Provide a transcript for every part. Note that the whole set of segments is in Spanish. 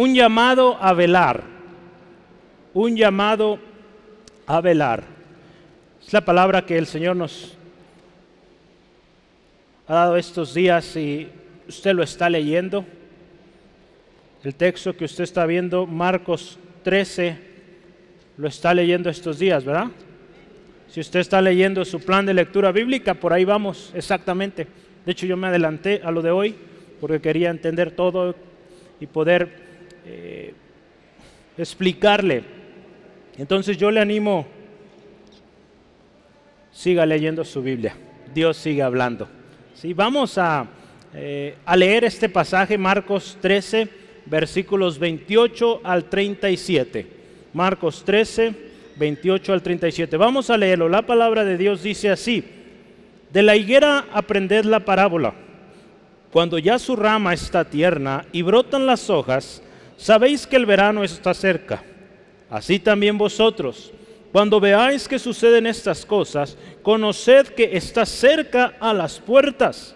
un llamado a velar, un llamado a velar. Es la palabra que el Señor nos ha dado estos días y usted lo está leyendo. El texto que usted está viendo, Marcos 13, lo está leyendo estos días, ¿verdad? Si usted está leyendo su plan de lectura bíblica, por ahí vamos, exactamente. De hecho, yo me adelanté a lo de hoy porque quería entender todo y poder eh, explicarle. Entonces yo le animo, siga leyendo su Biblia. Dios sigue hablando. Sí, vamos a, eh, a leer este pasaje, Marcos 13, versículos 28 al 37. Marcos 13, 28 al 37. Vamos a leerlo. La palabra de Dios dice así. De la higuera aprended la parábola. Cuando ya su rama está tierna y brotan las hojas, sabéis que el verano está cerca. Así también vosotros, cuando veáis que suceden estas cosas, conoced que está cerca a las puertas.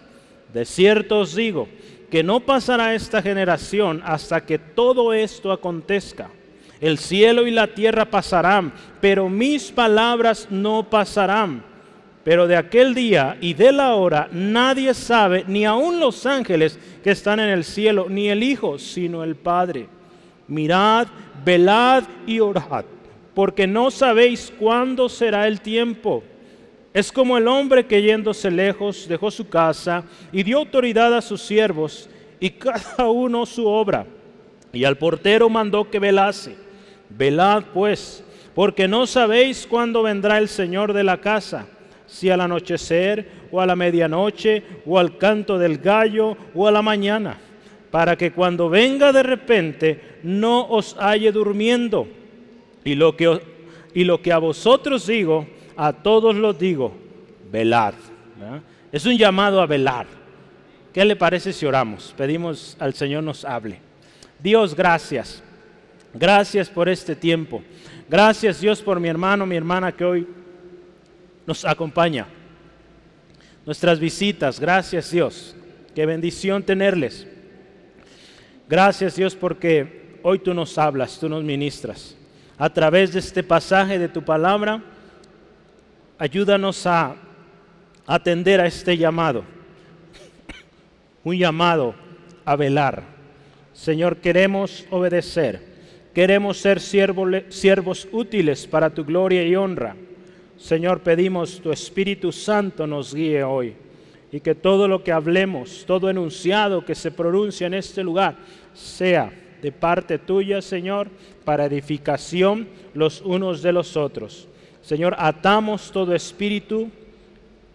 De cierto os digo, que no pasará esta generación hasta que todo esto acontezca. El cielo y la tierra pasarán, pero mis palabras no pasarán. Pero de aquel día y de la hora nadie sabe, ni aun los ángeles que están en el cielo, ni el Hijo, sino el Padre. Mirad, velad y orad, porque no sabéis cuándo será el tiempo. Es como el hombre que yéndose lejos dejó su casa y dio autoridad a sus siervos y cada uno su obra. Y al portero mandó que velase. Velad pues, porque no sabéis cuándo vendrá el Señor de la casa, si al anochecer o a la medianoche o al canto del gallo o a la mañana, para que cuando venga de repente no os halle durmiendo. Y lo que, y lo que a vosotros digo, a todos los digo, velad. Es un llamado a velar. ¿Qué le parece si oramos? Pedimos al Señor nos hable. Dios, gracias. Gracias por este tiempo. Gracias Dios por mi hermano, mi hermana que hoy nos acompaña. Nuestras visitas, gracias Dios. Qué bendición tenerles. Gracias Dios porque hoy tú nos hablas, tú nos ministras. A través de este pasaje de tu palabra, ayúdanos a atender a este llamado. Un llamado a velar. Señor, queremos obedecer Queremos ser siervos útiles para tu gloria y honra. Señor, pedimos tu Espíritu Santo nos guíe hoy y que todo lo que hablemos, todo enunciado que se pronuncia en este lugar, sea de parte tuya, Señor, para edificación los unos de los otros. Señor, atamos todo espíritu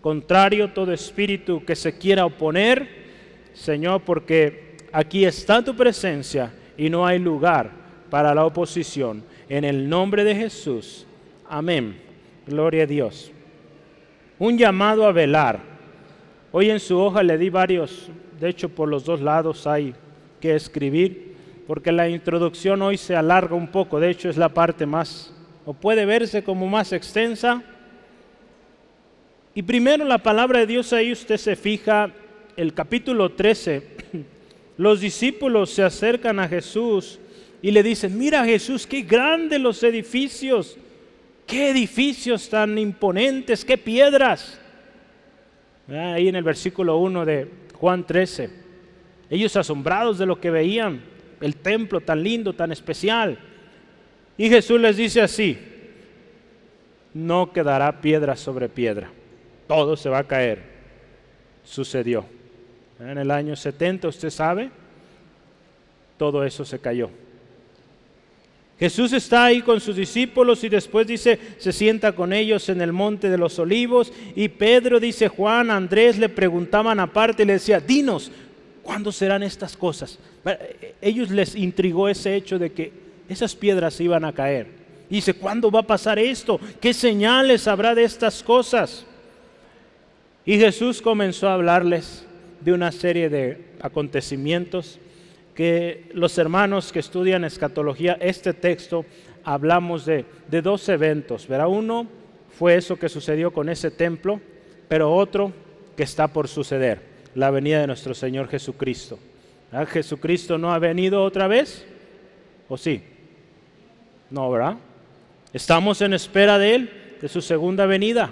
contrario, todo espíritu que se quiera oponer, Señor, porque aquí está tu presencia y no hay lugar para la oposición. En el nombre de Jesús. Amén. Gloria a Dios. Un llamado a velar. Hoy en su hoja le di varios, de hecho por los dos lados hay que escribir, porque la introducción hoy se alarga un poco, de hecho es la parte más, o puede verse como más extensa. Y primero la palabra de Dios ahí usted se fija, el capítulo 13, los discípulos se acercan a Jesús y le dicen, mira Jesús, qué grandes los edificios, qué edificios tan imponentes, qué piedras. Ahí en el versículo 1 de Juan 13, ellos asombrados de lo que veían, el templo tan lindo, tan especial. Y Jesús les dice así, no quedará piedra sobre piedra, todo se va a caer. Sucedió. En el año 70, usted sabe, todo eso se cayó. Jesús está ahí con sus discípulos y después dice, se sienta con ellos en el monte de los olivos y Pedro dice, Juan, Andrés le preguntaban aparte y le decía, dinos, ¿cuándo serán estas cosas? Ellos les intrigó ese hecho de que esas piedras iban a caer. Y dice, ¿cuándo va a pasar esto? ¿Qué señales habrá de estas cosas? Y Jesús comenzó a hablarles de una serie de acontecimientos que los hermanos que estudian escatología, este texto, hablamos de, dos eventos. Verá, uno fue eso que sucedió con ese templo, pero otro que está por suceder, la venida de nuestro Señor Jesucristo. Jesucristo no ha venido otra vez, ¿O sí? No, ¿verdad? Estamos en espera de Él, de su segunda venida.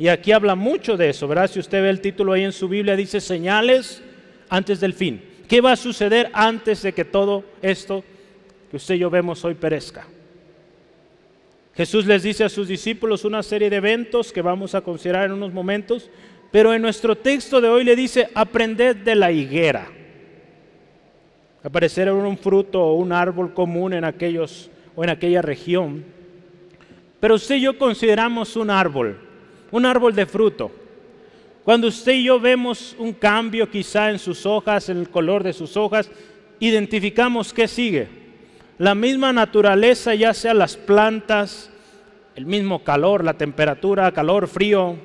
Y aquí habla mucho de eso, ¿verdad? Si usted ve el título ahí en su Biblia, dice señales antes del fin. ¿Qué va a suceder antes de que todo esto que usted y yo vemos hoy perezca? Jesús les dice a sus discípulos una serie de eventos que vamos a considerar en unos momentos, pero en nuestro texto de hoy le dice, aprended de la higuera. Aparecer un fruto o un árbol común en aquellos o en aquella región. Pero usted y yo consideramos un árbol, un árbol de fruto. Cuando usted y yo vemos un cambio quizá en sus hojas, en el color de sus hojas, identificamos qué sigue la misma naturaleza, ya sea las plantas, el mismo calor, la temperatura, calor, frío,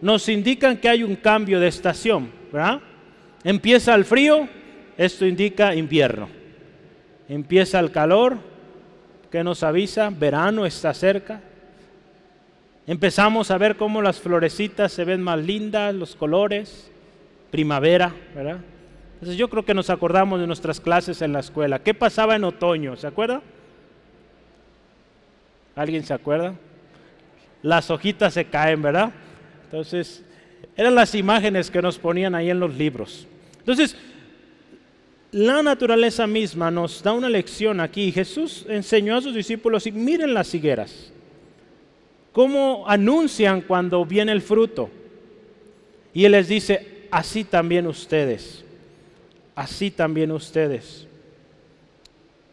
nos indican que hay un cambio de estación, ¿verdad? Empieza el frío, esto indica invierno. Empieza el calor, que nos avisa, verano está cerca. Empezamos a ver cómo las florecitas se ven más lindas, los colores, primavera, ¿verdad? Entonces yo creo que nos acordamos de nuestras clases en la escuela. ¿Qué pasaba en otoño? ¿Se acuerda? ¿Alguien se acuerda? Las hojitas se caen, ¿verdad? Entonces, eran las imágenes que nos ponían ahí en los libros. Entonces, la naturaleza misma nos da una lección aquí. Jesús enseñó a sus discípulos y miren las higueras. ¿Cómo anuncian cuando viene el fruto? Y Él les dice, así también ustedes así también ustedes.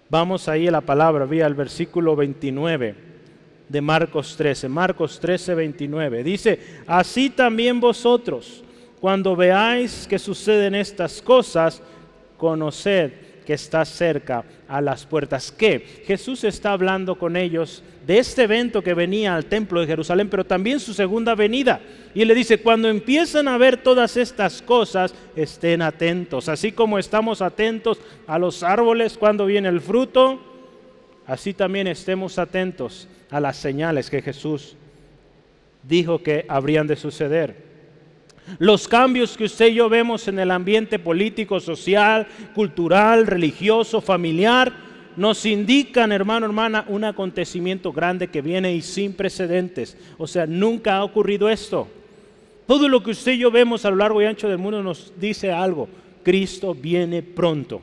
Vamos ahí a la palabra, vía el versículo 29 de Marcos 13. Marcos 13, 29. Dice, así también vosotros, cuando veáis que suceden estas cosas, conoced que está cerca a las puertas. Que Jesús está hablando con ellos de este evento que venía al templo de Jerusalén, pero también su segunda venida. Y le dice, cuando empiezan a ver todas estas cosas, estén atentos. Así como estamos atentos a los árboles cuando viene el fruto, así también estemos atentos a las señales que Jesús dijo que habrían de suceder. Los cambios que usted y yo vemos en el ambiente político, social, cultural, religioso, familiar, nos indican, hermano, hermana, un acontecimiento grande que viene y sin precedentes. O sea, nunca ha ocurrido esto. Todo lo que usted y yo vemos a lo largo y ancho del mundo nos dice algo. Cristo viene pronto.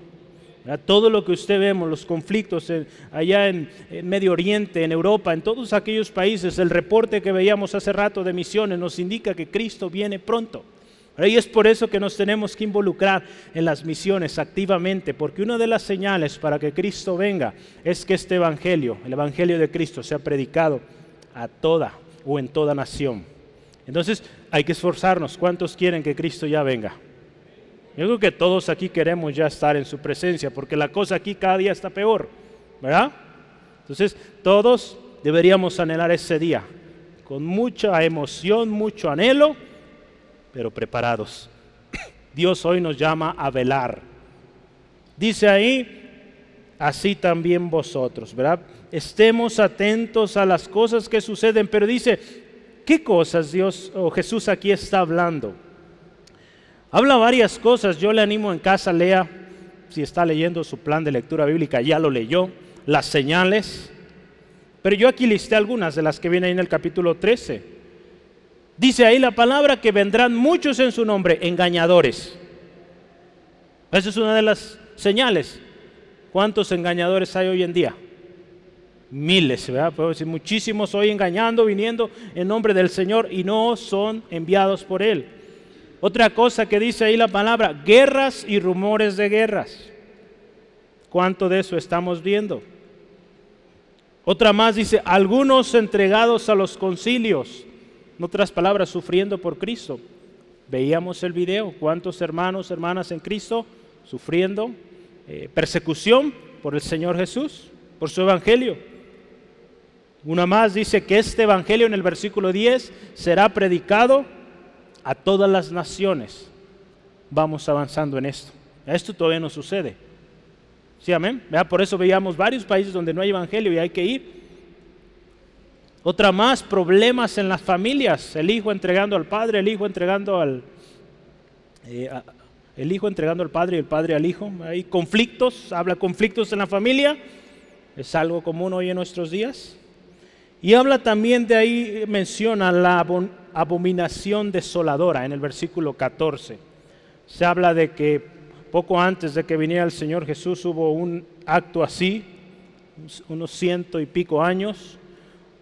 Todo lo que usted vemos, los conflictos allá en, Medio Oriente, en Europa, en todos aquellos países, el reporte que veíamos hace rato de misiones nos indica que Cristo viene pronto. Y es por eso que nos tenemos que involucrar en las misiones activamente, porque una de las señales para que Cristo venga es que este Evangelio, el Evangelio de Cristo, sea predicado a toda o en toda nación. Entonces hay que esforzarnos. ¿Cuántos quieren que Cristo ya venga? Yo creo que todos aquí queremos ya estar en su presencia, porque la cosa aquí cada día está peor, ¿verdad? Entonces todos deberíamos anhelar ese día, con mucha emoción, mucho anhelo, pero preparados. Dios hoy nos llama a velar. Dice ahí, así también vosotros, ¿verdad? Estemos atentos a las cosas que suceden, pero dice, ¿qué cosas Dios o Jesús aquí está hablando? Habla varias cosas, yo le animo en casa, lea, si está leyendo su plan de lectura bíblica, ya lo leyó, las señales, pero yo aquí listé algunas de las que vienen ahí en el capítulo 13. Dice ahí la palabra que vendrán muchos en su nombre, engañadores. Esa es una de las señales. ¿Cuántos engañadores hay hoy en día? Miles, ¿verdad? Puedo decir, muchísimos hoy engañando, viniendo en nombre del Señor y no son enviados por Él. Otra cosa que dice ahí la palabra, guerras y rumores de guerras. ¿Cuánto de eso estamos viendo? Otra más dice, algunos entregados a los concilios en otras palabras, sufriendo por Cristo. Veíamos el video, cuántos hermanos, hermanas en Cristo sufriendo eh, persecución por el Señor Jesús, por su evangelio. Una más dice que este evangelio en el versículo 10 será predicado a todas las naciones. Vamos avanzando en esto. Esto todavía no sucede. Sí, amén. Por eso veíamos varios países donde no hay evangelio y hay que ir otra más, problemas en las familias, el hijo entregando al padre, el hijo entregando al... Eh, el hijo entregando al padre y el padre al hijo. Hay conflictos, habla conflictos en la familia. Es algo común hoy en nuestros días. Y habla también de ahí, menciona la abominación desoladora en el versículo 14. Se habla de que poco antes de que viniera el Señor Jesús hubo un acto así, unos ciento y pico años.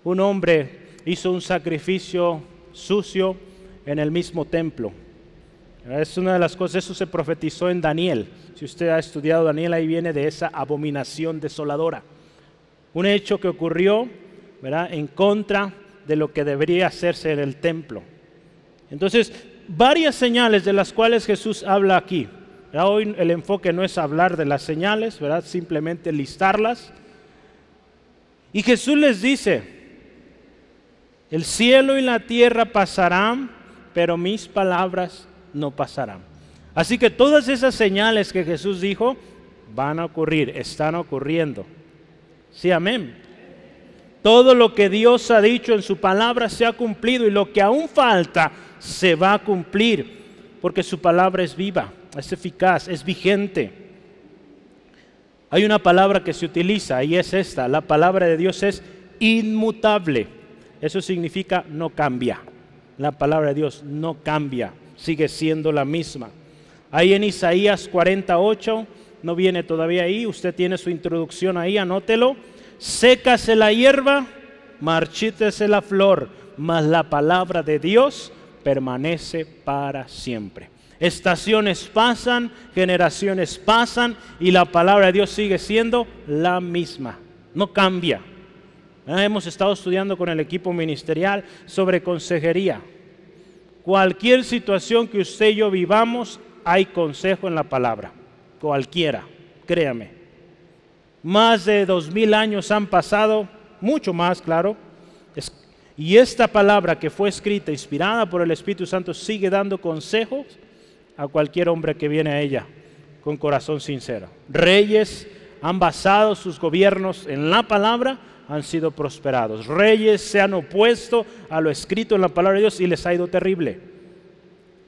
Un hombre hizo un sacrificio sucio en el mismo templo. Es una de las cosas, eso se profetizó en Daniel. Si usted ha estudiado Daniel, ahí viene de esa abominación desoladora. Un hecho que ocurrió en contra de lo que debería hacerse en el templo. Entonces, varias señales de las cuales Jesús habla aquí. Hoy el enfoque no es hablar de las señales, ¿verdad? simplemente listarlas. Y Jesús les dice, el cielo y la tierra pasarán, pero mis palabras no pasarán. Así que todas esas señales que Jesús dijo van a ocurrir, están ocurriendo. Sí, amén. Todo lo que Dios ha dicho en su palabra se ha cumplido y lo que aún falta se va a cumplir, porque su palabra es viva, es eficaz, es vigente. Hay una palabra que se utiliza y es esta, la palabra de Dios es inmutable. Eso significa no cambia. La palabra de Dios no cambia, sigue siendo la misma. Ahí en Isaías 48, no viene todavía ahí, usted tiene su introducción ahí, anótelo sécase la hierba, marchítese la flor, mas la palabra de Dios permanece para siempre. Estaciones pasan, generaciones pasan y la palabra de Dios sigue siendo la misma, no cambia. Ah, hemos estado estudiando con el equipo ministerial sobre consejería. Cualquier situación que usted y yo vivamos, hay consejo en la palabra. Cualquiera, créame. Más de dos mil años han pasado, mucho más, claro. y esta palabra que fue escrita, inspirada por el Espíritu Santo, sigue dando consejos a cualquier hombre que viene a ella con corazón sincero. Reyes han basado sus gobiernos en la palabra, han sido prosperados. Reyes se han opuesto a lo escrito en la palabra de Dios y les ha ido terrible.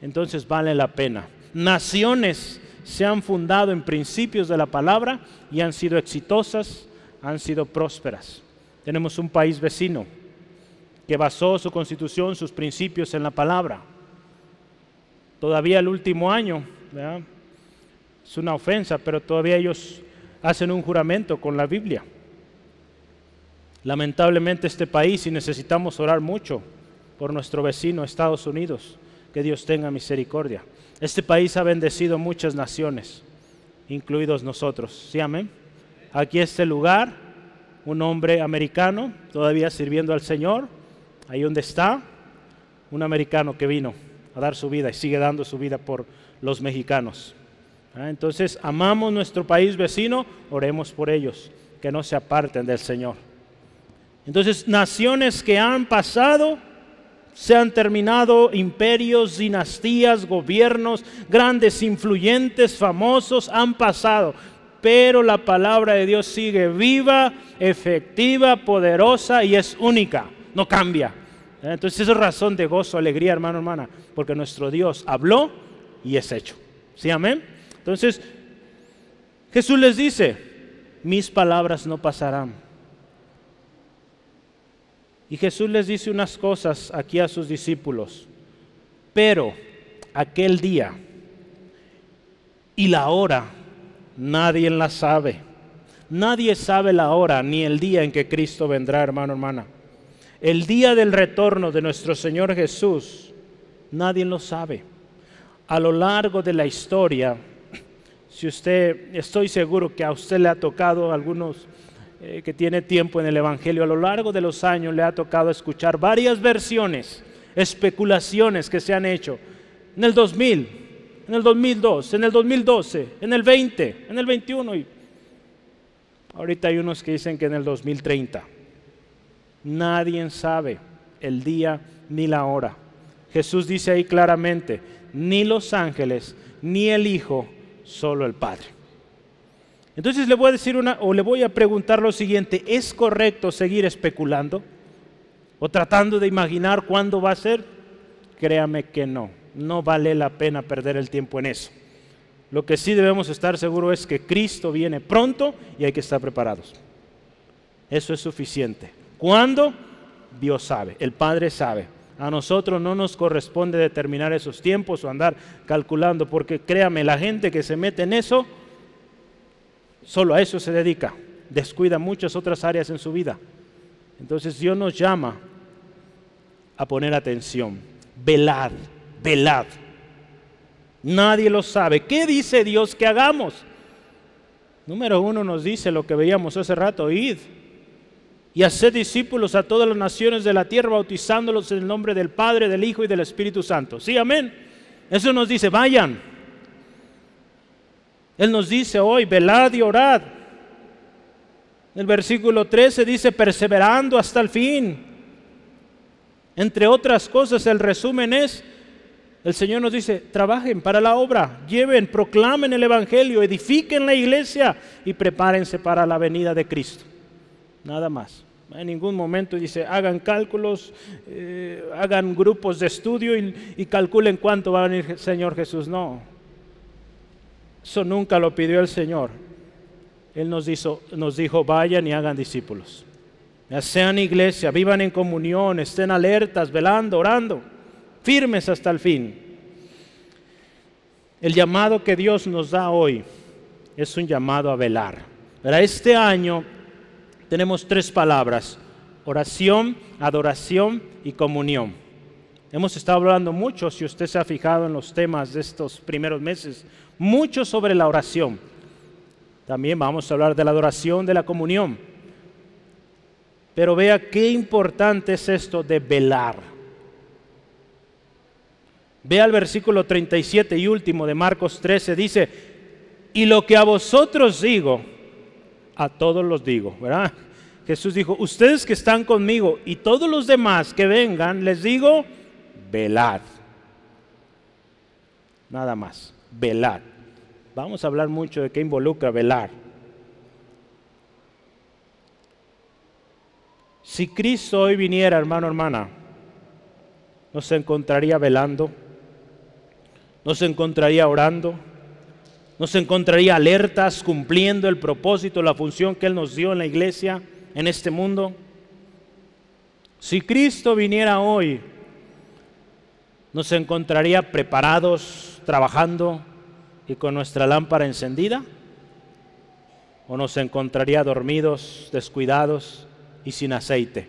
Entonces vale la pena. Naciones se han fundado en principios de la palabra y han sido exitosas, han sido prósperas. Tenemos un país vecino que basó su constitución, sus principios en la palabra. Todavía el último año, es una ofensa, pero todavía ellos hacen un juramento con la Biblia. Lamentablemente este país, y necesitamos orar mucho por nuestro vecino Estados Unidos, que Dios tenga misericordia. Este país ha bendecido muchas naciones, incluidos nosotros. ¿Sí, amén? Aquí este lugar, un hombre americano todavía sirviendo al Señor, ahí donde está, un americano que vino a dar su vida y sigue dando su vida por los mexicanos. Ah, entonces, amamos nuestro país vecino, oremos por ellos, que no se aparten del Señor. Entonces, naciones que han pasado se han terminado imperios, dinastías, gobiernos, grandes influyentes, famosos, han pasado. Pero la palabra de Dios sigue viva, efectiva, poderosa y es única, no cambia. Entonces esa es razón de gozo, alegría, hermano, hermana, porque nuestro Dios habló y es hecho. ¿Sí, amén? Entonces Jesús les dice, mis palabras no pasarán y Jesús les dice unas cosas aquí a sus discípulos. Pero aquel día y la hora nadie la sabe. Nadie sabe la hora ni el día en que Cristo vendrá, hermano, hermana. El día del retorno de nuestro Señor Jesús, nadie lo sabe. A lo largo de la historia, si usted, estoy seguro que a usted le ha tocado algunos eh, que tiene tiempo en el Evangelio, a lo largo de los años le ha tocado escuchar varias versiones, especulaciones que se han hecho en el 2000, en el 2002, en el 2012, en el 20, en el 21 y ahorita hay unos que dicen que en el 2030. Nadie sabe el día ni la hora. Jesús dice ahí claramente, ni los ángeles, ni el Hijo, solo el Padre. Entonces le voy a decir una, o le voy a preguntar lo siguiente, ¿es correcto seguir especulando? ¿O tratando de imaginar cuándo va a ser? Créame que no, no vale la pena perder el tiempo en eso. Lo que sí debemos estar seguros es que Cristo viene pronto y hay que estar preparados. Eso es suficiente. ¿Cuándo? Dios sabe, el Padre sabe. A nosotros no nos corresponde determinar esos tiempos o andar calculando, porque créame, la gente que se mete en eso, solo a eso se dedica, descuida muchas otras áreas en su vida. Entonces Dios nos llama a poner atención, velad, velad. Nadie lo sabe. ¿Qué dice Dios que hagamos? Número uno nos dice lo que veíamos hace rato, id y hacer discípulos a todas las naciones de la tierra, bautizándolos en el nombre del Padre, del Hijo y del Espíritu Santo. Sí, amén. Eso nos dice, vayan. Él nos dice hoy, velad y orad. El versículo 13 dice, perseverando hasta el fin. Entre otras cosas, el resumen es, el Señor nos dice, trabajen para la obra, lleven, proclamen el Evangelio, edifiquen la iglesia y prepárense para la venida de Cristo nada más. En ningún momento dice, hagan cálculos, eh, hagan grupos de estudio y, calculen cuánto va a venir el Señor Jesús. No, eso nunca lo pidió el Señor. Él nos, dijo, vayan y hagan discípulos. Sean iglesia, vivan en comunión, estén alertas, velando, orando, firmes hasta el fin. El llamado que Dios nos da hoy es un llamado a velar. Para este año tenemos tres palabras, oración, adoración y comunión. Hemos estado hablando mucho, si usted se ha fijado en los temas de estos primeros meses, mucho sobre la oración. También vamos a hablar de la adoración, de la comunión. Pero vea qué importante es esto de velar. Vea el versículo 37 y último de Marcos 13, dice, y lo que a vosotros digo, a todos los digo, ¿verdad? Jesús dijo, ustedes que están conmigo y todos los demás que vengan, les digo, velad. Nada más, velad. Vamos a hablar mucho de qué involucra velar. Si Cristo hoy viniera, hermano, hermana, nos encontraría velando, nos encontraría orando, nos encontraría alertas, cumpliendo el propósito, la función que Él nos dio en la iglesia, en este mundo. Si Cristo viniera hoy, nos encontraría preparados, trabajando y con nuestra lámpara encendida? ¿O nos encontraría dormidos, descuidados y sin aceite?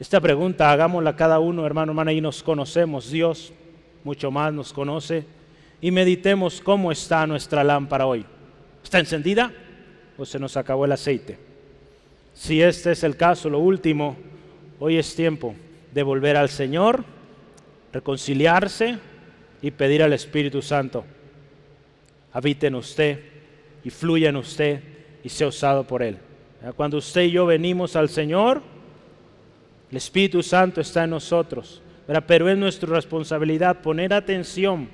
Esta pregunta hagámosla cada uno, hermano, hermana, y nos conocemos. Dios mucho más nos conoce y meditemos cómo está nuestra lámpara hoy. ¿Está encendida o se nos acabó el aceite? Si este es el caso, lo último, hoy es tiempo de volver al Señor, reconciliarse y pedir al Espíritu Santo, habite en usted y fluya en usted y sea usado por Él. Cuando usted y yo venimos al Señor, el Espíritu Santo está en nosotros, pero es nuestra responsabilidad poner atención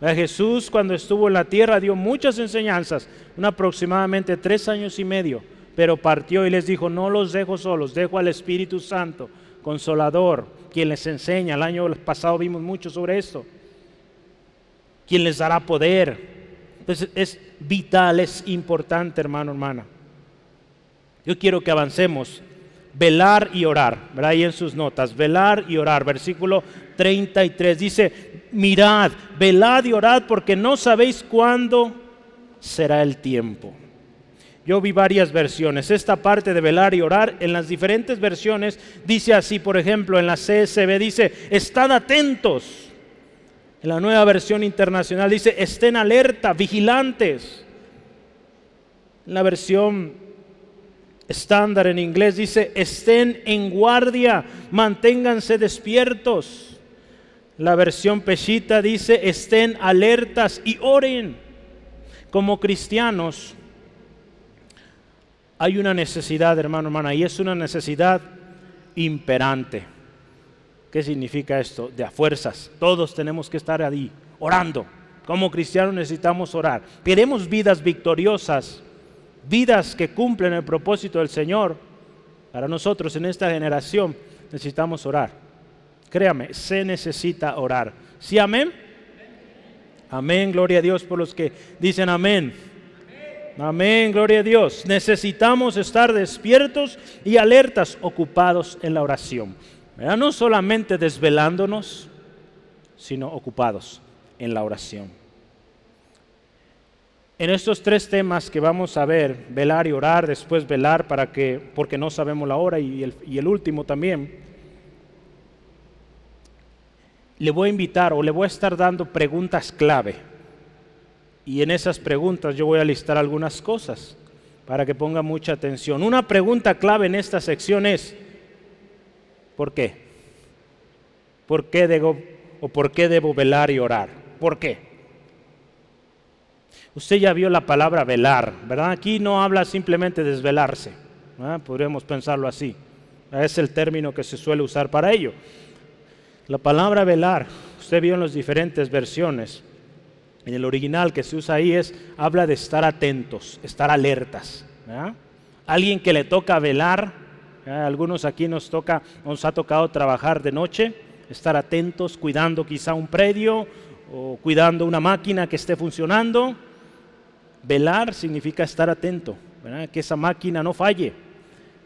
Jesús cuando estuvo en la tierra dio muchas enseñanzas, una aproximadamente tres años y medio, pero partió y les dijo, no los dejo solos, dejo al Espíritu Santo, consolador, quien les enseña. El año pasado vimos mucho sobre esto. Quien les dará poder. Entonces es vital, es importante, hermano, hermana. Yo quiero que avancemos. Velar y orar, ¿verdad? Ahí en sus notas, velar y orar. Versículo 33 dice, mirad, velad y orad porque no sabéis cuándo será el tiempo. Yo vi varias versiones. Esta parte de velar y orar en las diferentes versiones dice así, por ejemplo, en la CSB dice, estad atentos. En la nueva versión internacional dice, estén alerta, vigilantes. En la versión estándar en inglés dice, estén en guardia, manténganse despiertos. La versión Peshita dice, estén alertas y oren. Como cristianos hay una necesidad, hermano, hermana, y es una necesidad imperante. ¿Qué significa esto? De a fuerzas. Todos tenemos que estar ahí, orando. Como cristianos necesitamos orar. Queremos vidas victoriosas, vidas que cumplen el propósito del Señor. Para nosotros en esta generación necesitamos orar. Créame, se necesita orar. ¿Sí, amén? Amén, gloria a Dios por los que dicen amén. Amén, gloria a Dios. Necesitamos estar despiertos y alertas, ocupados en la oración. No solamente desvelándonos, sino ocupados en la oración. En estos tres temas que vamos a ver, velar y orar, después velar para que, porque no sabemos la hora y el, y el último también, le voy a invitar o le voy a estar dando preguntas clave. Y en esas preguntas yo voy a listar algunas cosas para que ponga mucha atención. Una pregunta clave en esta sección es, ¿por qué? ¿Por qué debo, o por qué debo velar y orar? ¿Por qué? Usted ya vio la palabra velar, ¿verdad? Aquí no habla simplemente de desvelarse, podríamos pensarlo así. Es el término que se suele usar para ello. La palabra velar, usted vio en las diferentes versiones, en el original que se usa ahí es, habla de estar atentos, estar alertas. Alguien que le toca velar, algunos aquí nos toca, nos ha tocado trabajar de noche, estar atentos, cuidando quizá un predio o cuidando una máquina que esté funcionando Velar significa estar atento, que esa máquina no falle,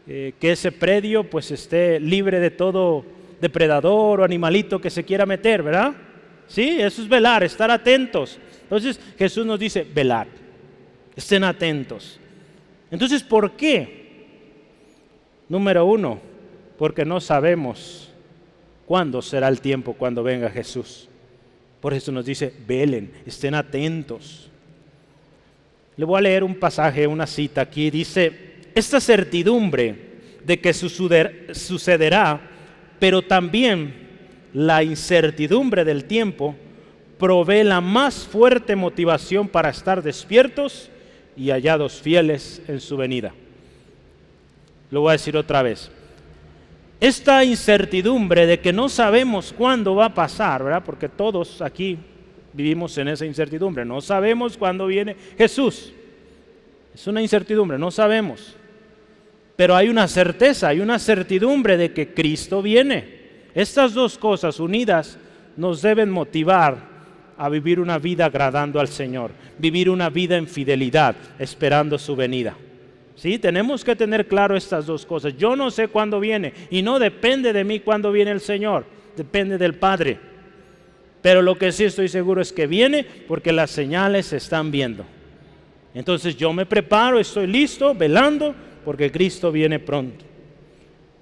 eh, que ese predio pues esté libre de todo depredador o animalito que se quiera meter, ¿verdad? Sí, eso es velar, estar atentos. Entonces Jesús nos dice, velar, estén atentos. Entonces, ¿por qué? Número uno, porque no sabemos cuándo será el tiempo cuando venga Jesús. Por eso nos dice, velen, estén atentos. Le voy a leer un pasaje, una cita aquí. Dice, esta certidumbre de que sucederá, pero también la incertidumbre del tiempo, provee la más fuerte motivación para estar despiertos y hallados fieles en su venida. Lo voy a decir otra vez. Esta incertidumbre de que no sabemos cuándo va a pasar, ¿verdad? Porque todos aquí vivimos en esa incertidumbre. No sabemos cuándo viene Jesús. Es una incertidumbre, no sabemos. Pero hay una certeza, hay una certidumbre de que Cristo viene. Estas dos cosas unidas nos deben motivar a vivir una vida agradando al Señor, vivir una vida en fidelidad, esperando su venida. ¿Sí? Tenemos que tener claro estas dos cosas. Yo no sé cuándo viene y no depende de mí cuándo viene el Señor, depende del Padre. Pero lo que sí estoy seguro es que viene porque las señales se están viendo. Entonces yo me preparo, estoy listo, velando, porque Cristo viene pronto.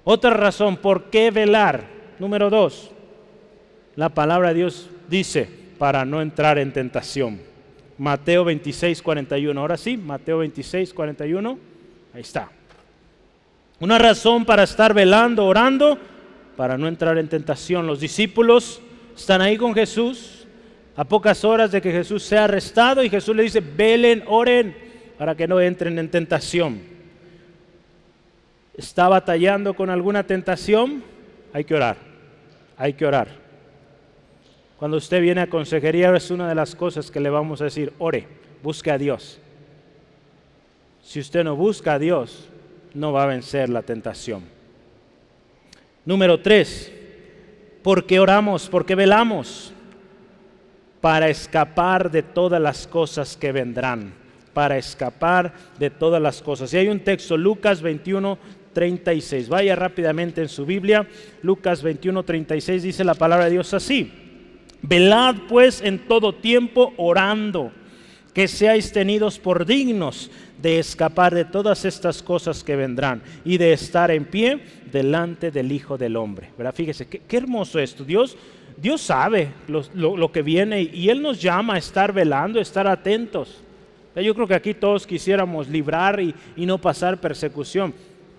Otra razón, ¿por qué velar? Número dos, la palabra de Dios dice, para no entrar en tentación. Mateo 26, 41. Ahora sí, Mateo 26, 41. Ahí está. Una razón para estar velando, orando, para no entrar en tentación. Los discípulos están ahí con Jesús a pocas horas de que Jesús sea arrestado y Jesús le dice, velen, oren para que no entren en tentación. ¿Está batallando con alguna tentación? Hay que orar, hay que orar. Cuando usted viene a consejería es una de las cosas que le vamos a decir, ore, busque a Dios. Si usted no busca a Dios, no va a vencer la tentación. Número tres, ¿Por qué oramos? ¿Por qué velamos? Para escapar de todas las cosas que vendrán. Para escapar de todas las cosas. Y hay un texto, Lucas 21, 36. Vaya rápidamente en su Biblia. Lucas 21, 36 dice la palabra de Dios así. Velad pues en todo tiempo orando, que seáis tenidos por dignos de escapar de todas estas cosas que vendrán y de estar en pie delante del Hijo del Hombre. ¿Verdad? Fíjese, qué, hermoso esto. Dios, Dios sabe lo, que viene y Él nos llama a estar velando, a estar atentos. Yo creo que aquí todos quisiéramos librar y, y no pasar persecución.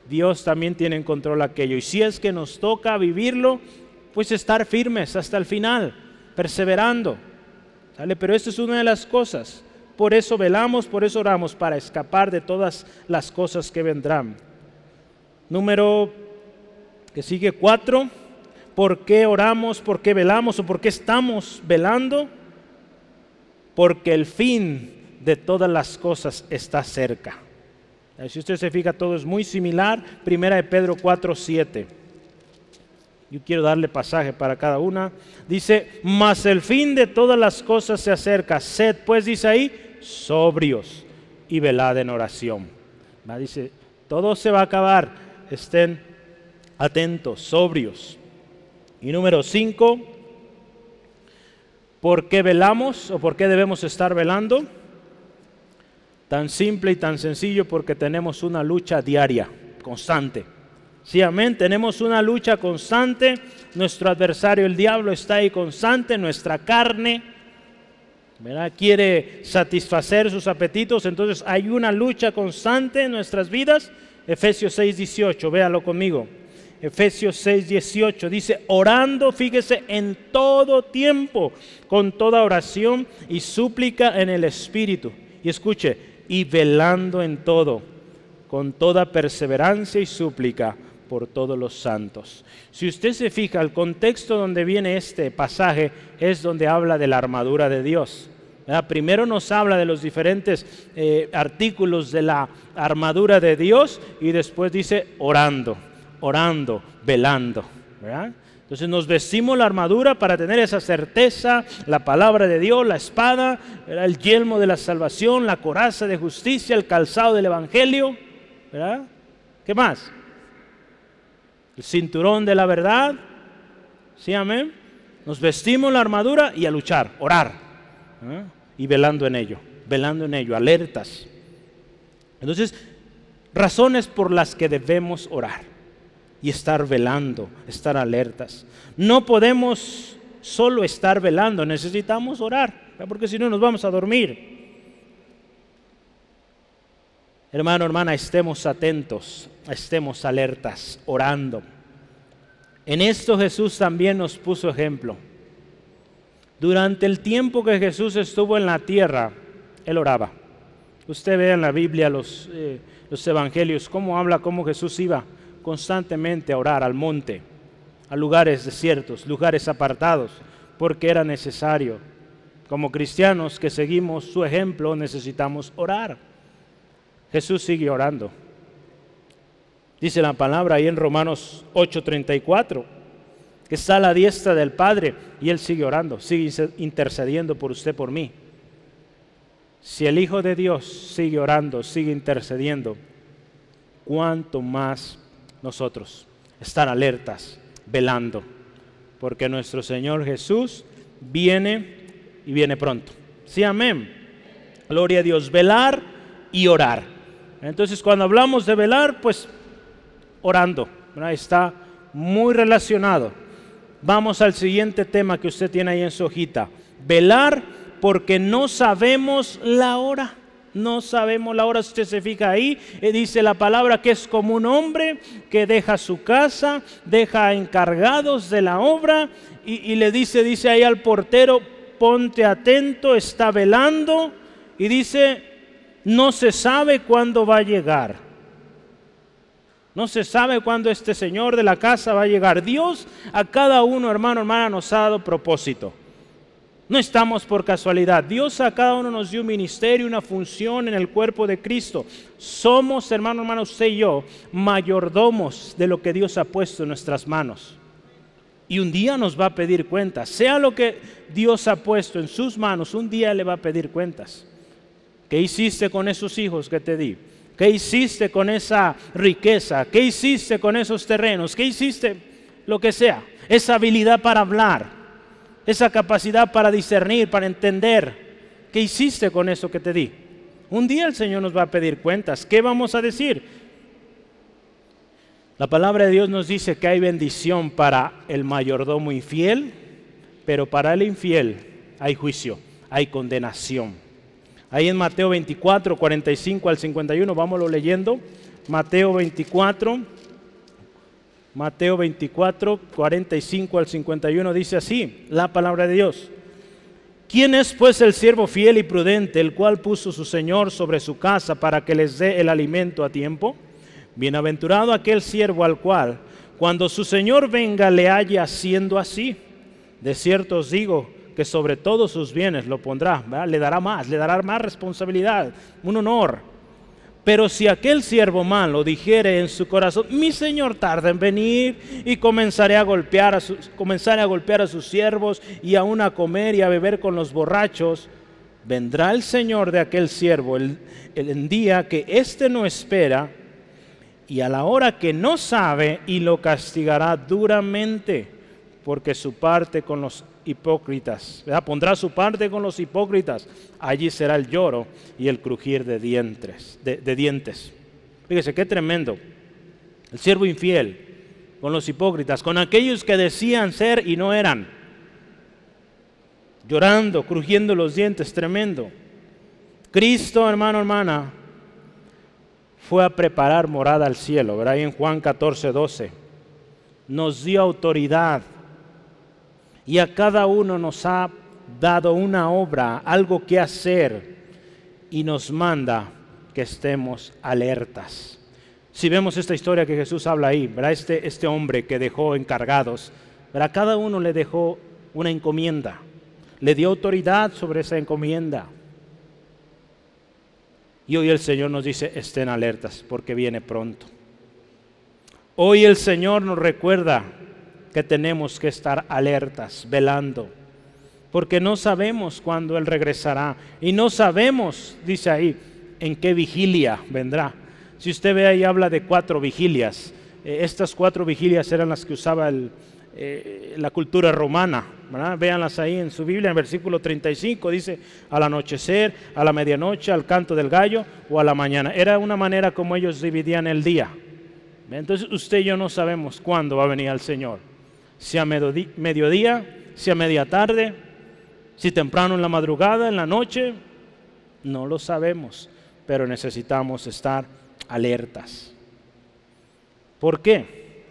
Dios también tiene en control aquello. Y si es que nos toca vivirlo, pues estar firmes hasta el final, perseverando. ¿Sale? Pero esto es una de las cosas. Por eso velamos, por eso oramos, para escapar de todas las cosas que vendrán. Número que sigue cuatro. ¿Por qué oramos? ¿Por qué velamos? ¿O por qué estamos velando? Porque el fin de todas las cosas está cerca. Si usted se fija, todo es muy similar. Primera de Pedro 4, 7. Yo quiero darle pasaje para cada una. Dice, mas el fin de todas las cosas se acerca. Sed, pues dice ahí, sobrios y velad en oración. Dice, todo se va a acabar, estén atentos, sobrios. Y número cinco, ¿por qué velamos o por qué debemos estar velando? Tan simple y tan sencillo porque tenemos una lucha diaria, constante. Sí, amén. Tenemos una lucha constante. Nuestro adversario, el diablo, está ahí constante. Nuestra carne ¿verdad? quiere satisfacer sus apetitos. Entonces hay una lucha constante en nuestras vidas. Efesios 6, 18, véalo conmigo. Efesios 6, 18 dice, orando, fíjese, en todo tiempo, con toda oración y súplica en el Espíritu. Y escuche, y velando en todo, con toda perseverancia y súplica por todos los santos. Si usted se fija, el contexto donde viene este pasaje es donde habla de la armadura de Dios. Primero nos habla de los diferentes eh, artículos de la armadura de Dios y después dice orando, orando, velando. Entonces nos vestimos la armadura para tener esa certeza, la palabra de Dios, la espada, el yelmo de la salvación, la coraza de justicia, el calzado del evangelio. ¿verdad? ¿Qué más? El cinturón de la verdad. ¿Sí, amén? Nos vestimos la armadura y a luchar, orar. Y velando en ello, velando en ello, alertas. Entonces, razones por las que debemos orar y estar velando, estar alertas. No podemos solo estar velando, necesitamos orar, porque si no nos vamos a dormir. Hermano, hermana, estemos atentos, estemos alertas, orando. En esto Jesús también nos puso ejemplo. Durante el tiempo que Jesús estuvo en la tierra, Él oraba. Usted ve en la Biblia los, eh, los evangelios, cómo habla, cómo Jesús iba constantemente a orar al monte, a lugares desiertos, lugares apartados, porque era necesario. Como cristianos que seguimos su ejemplo, necesitamos orar. Jesús sigue orando. Dice la palabra ahí en Romanos 8:34, que está a la diestra del Padre y Él sigue orando, sigue intercediendo por usted, por mí. Si el Hijo de Dios sigue orando, sigue intercediendo, ¿cuánto más nosotros estar alertas, velando, porque nuestro Señor Jesús viene y viene pronto. Sí, amén. Gloria a Dios, velar y orar. Entonces, cuando hablamos de velar, pues orando, está muy relacionado. Vamos al siguiente tema que usted tiene ahí en su hojita. Velar porque no sabemos la hora. No sabemos la hora, si usted se fija ahí, eh, dice la palabra que es como un hombre que deja su casa, deja encargados de la obra y, y le dice, dice ahí al portero, ponte atento, está velando y dice, no se sabe cuándo va a llegar. No se sabe cuándo este señor de la casa va a llegar. Dios a cada uno, hermano, hermana, nos ha dado propósito. No estamos por casualidad. Dios a cada uno nos dio un ministerio, una función en el cuerpo de Cristo. Somos, hermano, hermano, usted y yo, mayordomos de lo que Dios ha puesto en nuestras manos. Y un día nos va a pedir cuentas. Sea lo que Dios ha puesto en sus manos, un día le va a pedir cuentas. ¿Qué hiciste con esos hijos que te di? ¿Qué hiciste con esa riqueza? ¿Qué hiciste con esos terrenos? ¿Qué hiciste? Lo que sea. Esa habilidad para hablar esa capacidad para discernir, para entender qué hiciste con eso que te di. Un día el Señor nos va a pedir cuentas. ¿Qué vamos a decir? La palabra de Dios nos dice que hay bendición para el mayordomo infiel, pero para el infiel hay juicio, hay condenación. Ahí en Mateo 24, 45 al 51, vámonos leyendo. Mateo 24, Mateo 24, 45 al 51 dice así, la palabra de Dios. ¿Quién es pues el siervo fiel y prudente, el cual puso su Señor sobre su casa para que les dé el alimento a tiempo? Bienaventurado aquel siervo al cual, cuando su Señor venga, le haya haciendo así. De cierto os digo que sobre todos sus bienes lo pondrá, le dará más, le dará más responsabilidad, un honor. Pero si aquel siervo malo dijere en su corazón, mi señor tarda en venir y comenzaré a golpear a sus, comenzaré a golpear a sus siervos y aún a comer y a beber con los borrachos, vendrá el Señor de aquel siervo el, el día que éste no espera y a la hora que no sabe y lo castigará duramente porque su parte con los hipócritas, pondrá su parte con los hipócritas, allí será el lloro y el crujir de dientes. De. Fíjese, qué tremendo. El siervo infiel con los hipócritas, con aquellos que decían ser y no eran, llorando, crujiendo los dientes, tremendo. Cristo, hermano, hermana, fue a preparar morada al cielo, ¿verdad? Ahí en Juan 14, 12. Nos dio autoridad y a cada uno nos ha dado una obra, algo que hacer y nos manda que estemos alertas. Si vemos esta historia que Jesús habla ahí, ¿verdad? Este, este hombre que dejó encargados, ¿verdad? cada uno le dejó una encomienda, le dio autoridad sobre esa encomienda. Y hoy el Señor nos dice, estén alertas porque viene pronto. Hoy el Señor nos recuerda que tenemos que estar alertas, velando, porque no sabemos cuándo Él regresará y no sabemos, dice ahí, en qué vigilia vendrá. Si usted ve ahí habla de cuatro vigilias, eh, estas cuatro vigilias eran las que usaba eh, la cultura romana. ¿verdad? Véanlas ahí en su Biblia, en versículo 35, dice al anochecer, a la medianoche, al canto del gallo o a la mañana. Era una manera como ellos dividían el día. Entonces usted y yo no sabemos cuándo va a venir el Señor si a mediodía, si a media tarde, si temprano en la madrugada, en la noche, no lo sabemos, pero necesitamos estar alertas. ¿Por qué?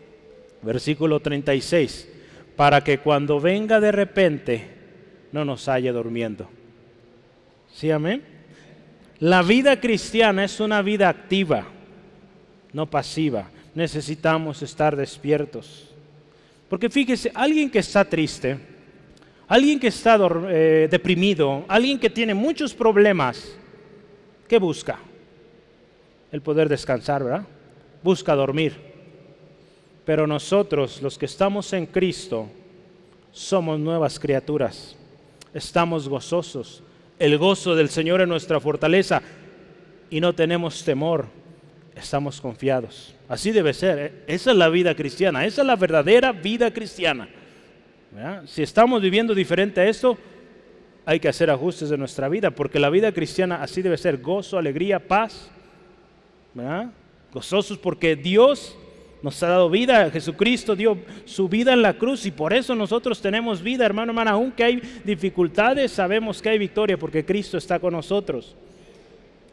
Versículo 36, para que cuando venga de repente no nos haya durmiendo. ¿Sí, amén? La vida cristiana es una vida activa, no pasiva. Necesitamos estar despiertos. Porque fíjese, alguien que está triste, alguien que está eh, deprimido, alguien que tiene muchos problemas, ¿qué busca? El poder descansar, ¿verdad? Busca dormir. Pero nosotros, los que estamos en Cristo, somos nuevas criaturas. Estamos gozosos. El gozo del Señor es nuestra fortaleza y no tenemos temor estamos confiados. Así debe ser. ¿eh? Esa es la vida cristiana. Esa es la verdadera vida cristiana. Si estamos viviendo diferente a esto, hay que hacer ajustes de nuestra vida, porque la vida cristiana así debe ser. Gozo, alegría, paz. Gozosos porque Dios nos ha dado vida. Jesucristo dio su vida en la cruz y por eso nosotros tenemos vida, hermano, hermana. Aunque hay dificultades, sabemos que hay victoria porque Cristo está con nosotros.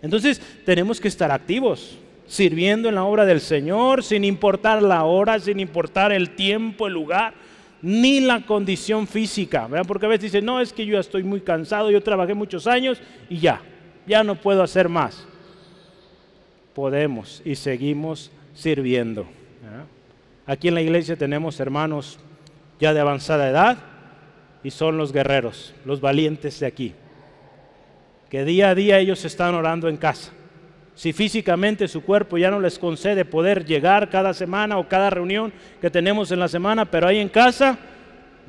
Entonces tenemos que estar activos sirviendo en la obra del Señor, sin importar la hora, sin importar el tiempo, el lugar, ni la condición física. Porque a veces dicen, no, es que yo ya estoy muy cansado, yo trabajé muchos años y ya, ya no puedo hacer más. Podemos y seguimos sirviendo. Aquí en la iglesia tenemos hermanos ya de avanzada edad y son los guerreros, los valientes de aquí, que día a día ellos están orando en casa si físicamente su cuerpo ya no les concede poder llegar cada semana o cada reunión que tenemos en la semana, pero ahí en casa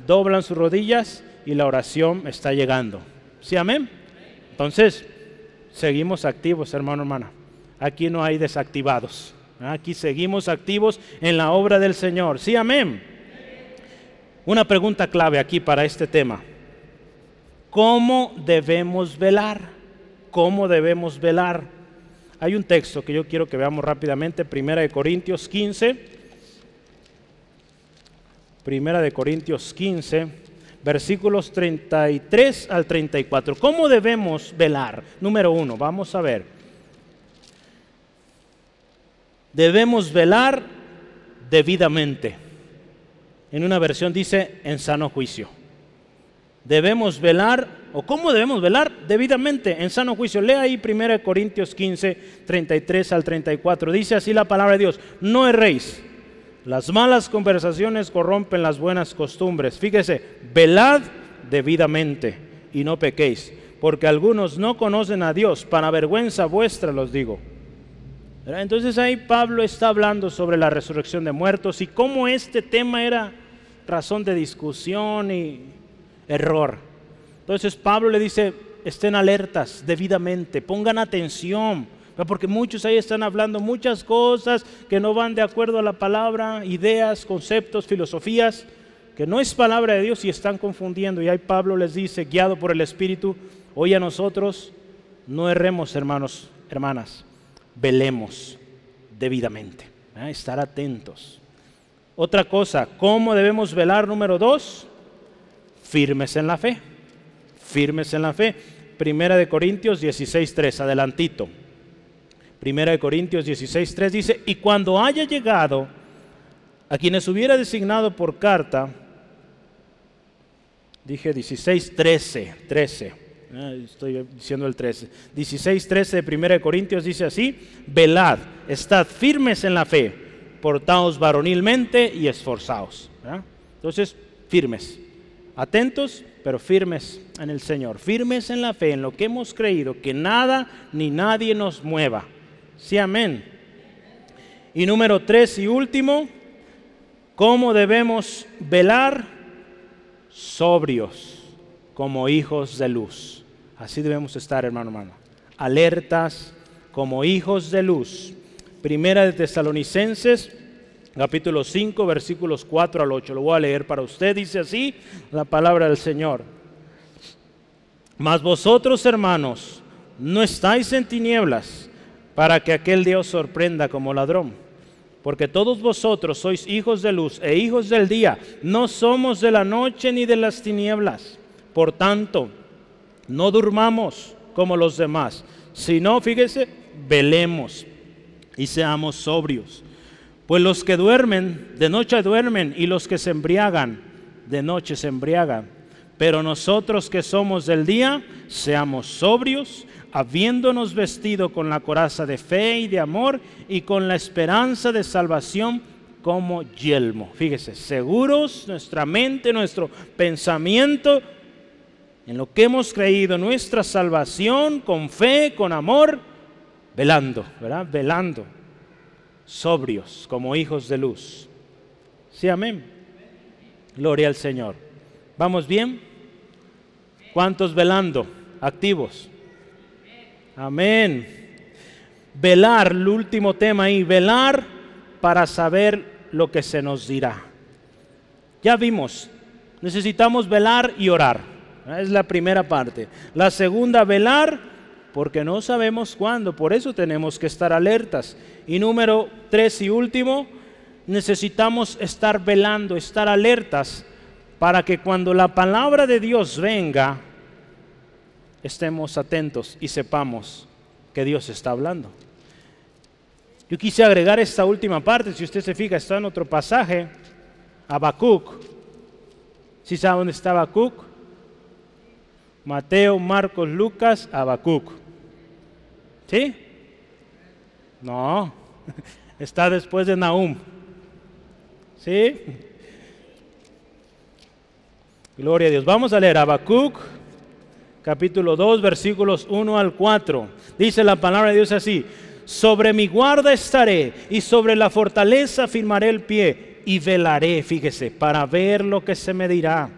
doblan sus rodillas y la oración está llegando. ¿Sí, amén? Entonces, seguimos activos, hermano, hermana. Aquí no hay desactivados. Aquí seguimos activos en la obra del Señor. ¿Sí, amén? Una pregunta clave aquí para este tema. ¿Cómo debemos velar? ¿Cómo debemos velar? Hay un texto que yo quiero que veamos rápidamente, Primera de Corintios 15. Primera de Corintios 15, versículos 33 al 34. ¿Cómo debemos velar? Número uno, vamos a ver. Debemos velar debidamente. En una versión dice en sano juicio. Debemos velar o cómo debemos velar debidamente en sano juicio. Lea ahí 1 Corintios 15, 33 al 34. Dice así la palabra de Dios, no erréis. Las malas conversaciones corrompen las buenas costumbres. Fíjese, velad debidamente y no pequéis, porque algunos no conocen a Dios, para vergüenza vuestra los digo. Entonces ahí Pablo está hablando sobre la resurrección de muertos y cómo este tema era razón de discusión y error. Entonces Pablo le dice, estén alertas debidamente, pongan atención, porque muchos ahí están hablando muchas cosas que no van de acuerdo a la palabra, ideas, conceptos, filosofías, que no es palabra de Dios y están confundiendo. Y ahí Pablo les dice, guiado por el Espíritu, hoy a nosotros no erremos, hermanos, hermanas, velemos debidamente, estar atentos. Otra cosa, ¿cómo debemos velar? Número dos, firmes en la fe. Firmes en la fe. Primera de Corintios 16.3, adelantito. Primera de Corintios 16.3 dice, y cuando haya llegado a quienes hubiera designado por carta, dije 16.13, 13, ah, estoy diciendo el 13, 16.13 de Primera de Corintios dice así, velad, estad firmes en la fe, portaos varonilmente y esforzaos. Entonces, firmes, atentos, pero firmes en el Señor, firmes en la fe, en lo que hemos creído, que nada ni nadie nos mueva. Sí, amén. Y número tres y último, ¿cómo debemos velar? Sobrios, como hijos de luz. Así debemos estar, hermano, hermano. Alertas como hijos de luz. Primera de Tesalonicenses, capítulo 5, versículos 4 al 8. Lo voy a leer para usted. Dice así la palabra del Señor. Mas vosotros, hermanos, no estáis en tinieblas para que aquel Dios sorprenda como ladrón. Porque todos vosotros sois hijos de luz e hijos del día, no somos de la noche ni de las tinieblas. Por tanto, no durmamos como los demás, sino, fíjese, velemos y seamos sobrios. Pues los que duermen, de noche duermen, y los que se embriagan, de noche se embriagan. Pero nosotros que somos del día, seamos sobrios, habiéndonos vestido con la coraza de fe y de amor y con la esperanza de salvación como yelmo. Fíjese, seguros nuestra mente, nuestro pensamiento en lo que hemos creído, nuestra salvación con fe, con amor, velando, ¿verdad? Velando, sobrios como hijos de luz. Sí, amén. Gloria al Señor. ¿Vamos bien? ¿Cuántos velando? Activos. Amén. Velar, el último tema ahí, velar para saber lo que se nos dirá. Ya vimos, necesitamos velar y orar. Es la primera parte. La segunda, velar porque no sabemos cuándo, por eso tenemos que estar alertas. Y número tres y último, necesitamos estar velando, estar alertas para que cuando la palabra de Dios venga, estemos atentos y sepamos que Dios está hablando. Yo quise agregar esta última parte, si usted se fija, está en otro pasaje, Habacuc. ¿Sí sabe dónde está Habacuc? Mateo, Marcos, Lucas, Habacuc. ¿Sí? No, está después de Nahum. ¿Sí? Gloria a Dios. Vamos a leer Habacuc capítulo 2, versículos 1 al 4. Dice la palabra de Dios así, sobre mi guarda estaré y sobre la fortaleza firmaré el pie y velaré, fíjese, para ver lo que se me dirá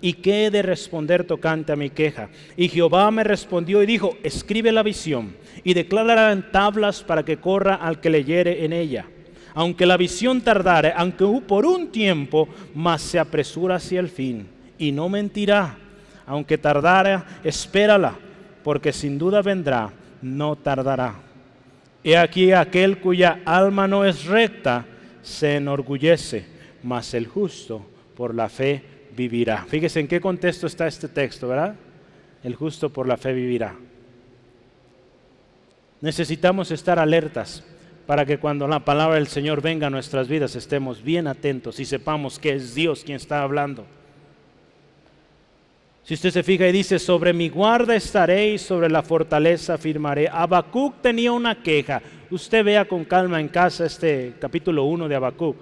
y qué he de responder tocante a mi queja. Y Jehová me respondió y dijo, escribe la visión y declárala en tablas para que corra al que leyere en ella. Aunque la visión tardare, aunque por un tiempo, mas se apresura hacia el fin y no mentirá aunque tardara, espérala, porque sin duda vendrá, no tardará. He aquí aquel cuya alma no es recta, se enorgullece, mas el justo por la fe vivirá. Fíjese en qué contexto está este texto, ¿verdad? El justo por la fe vivirá. Necesitamos estar alertas para que cuando la palabra del Señor venga a nuestras vidas estemos bien atentos y sepamos que es Dios quien está hablando. Si usted se fija y dice, sobre mi guarda estaré y sobre la fortaleza firmaré. Habacuc tenía una queja. Usted vea con calma en casa este capítulo 1 de Habacuc.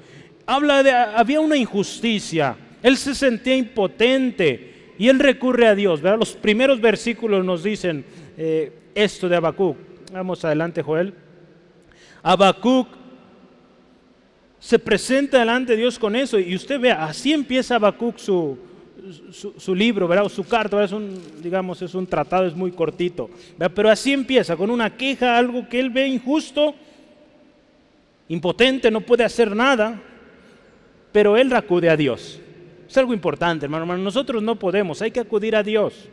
Habla de, había una injusticia. Él se sentía impotente y él recurre a Dios. Los primeros versículos nos dicen eh, esto de Habacuc. Vamos adelante, Joel. Habacuc se presenta delante de Dios con eso y usted vea, así empieza Habacuc su, su, libro, ¿verdad? O su carta, es un, digamos, es un tratado, es muy cortito. Pero así empieza, con una queja, algo que él ve injusto, impotente, no puede hacer nada, pero él acude a Dios. Es algo importante, hermano, hermano. Nosotros no podemos, hay que acudir a Dios.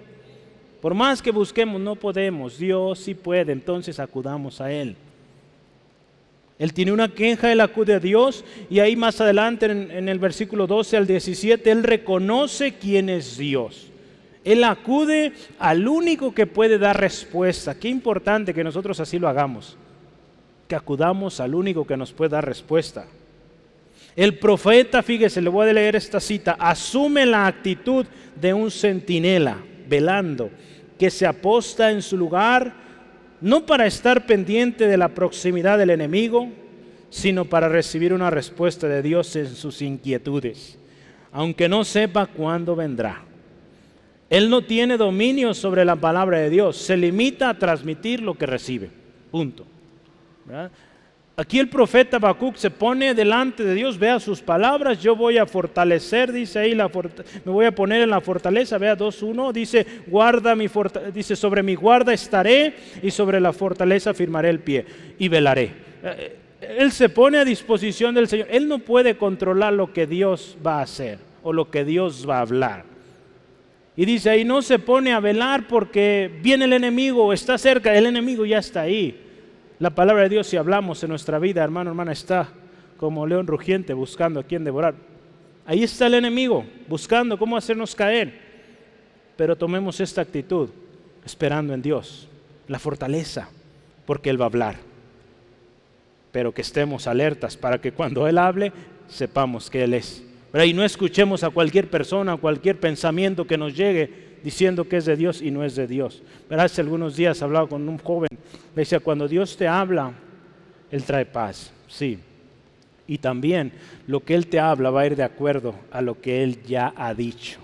Por más que busquemos, no podemos. Dios sí puede, entonces acudamos a Él. Él tiene una queja, él acude a Dios y ahí más adelante en, el versículo 12 al 17, él reconoce quién es Dios. Él acude al único que puede dar respuesta. Qué importante que nosotros así lo hagamos, que acudamos al único que nos puede dar respuesta. El profeta, fíjese, le voy a leer esta cita, asume la actitud de un centinela, velando, que se aposta en su lugar no para estar pendiente de la proximidad del enemigo, sino para recibir una respuesta de Dios en sus inquietudes, aunque no sepa cuándo vendrá. Él no tiene dominio sobre la palabra de Dios, se limita a transmitir lo que recibe. Punto. Aquí el profeta Habacuc se pone delante de Dios, vea sus palabras, yo voy a fortalecer, dice ahí, la me voy a poner en la fortaleza, vea 2.1, dice, guarda mi dice, sobre mi guarda estaré y sobre la fortaleza firmaré el pie y velaré. Eh, él se pone a disposición del Señor, él no puede controlar lo que Dios va a hacer o lo que Dios va a hablar. Y dice ahí, no se pone a velar porque viene el enemigo, está cerca, el enemigo ya está ahí. La palabra de Dios, si hablamos en nuestra vida, hermano, hermana, está como león rugiente buscando a quien devorar. Ahí está el enemigo, buscando cómo hacernos caer. Pero tomemos esta actitud, esperando en Dios, la fortaleza, porque Él va a hablar. Pero que estemos alertas para que cuando Él hable, sepamos que Él es. Y no escuchemos a cualquier persona, a cualquier pensamiento que nos llegue diciendo que es de Dios y no es de Dios. Hace algunos días hablaba con un joven me decía, cuando Dios te habla, Él trae paz, sí. Y también lo que Él te habla va a ir de acuerdo a lo que Él ya ha dicho.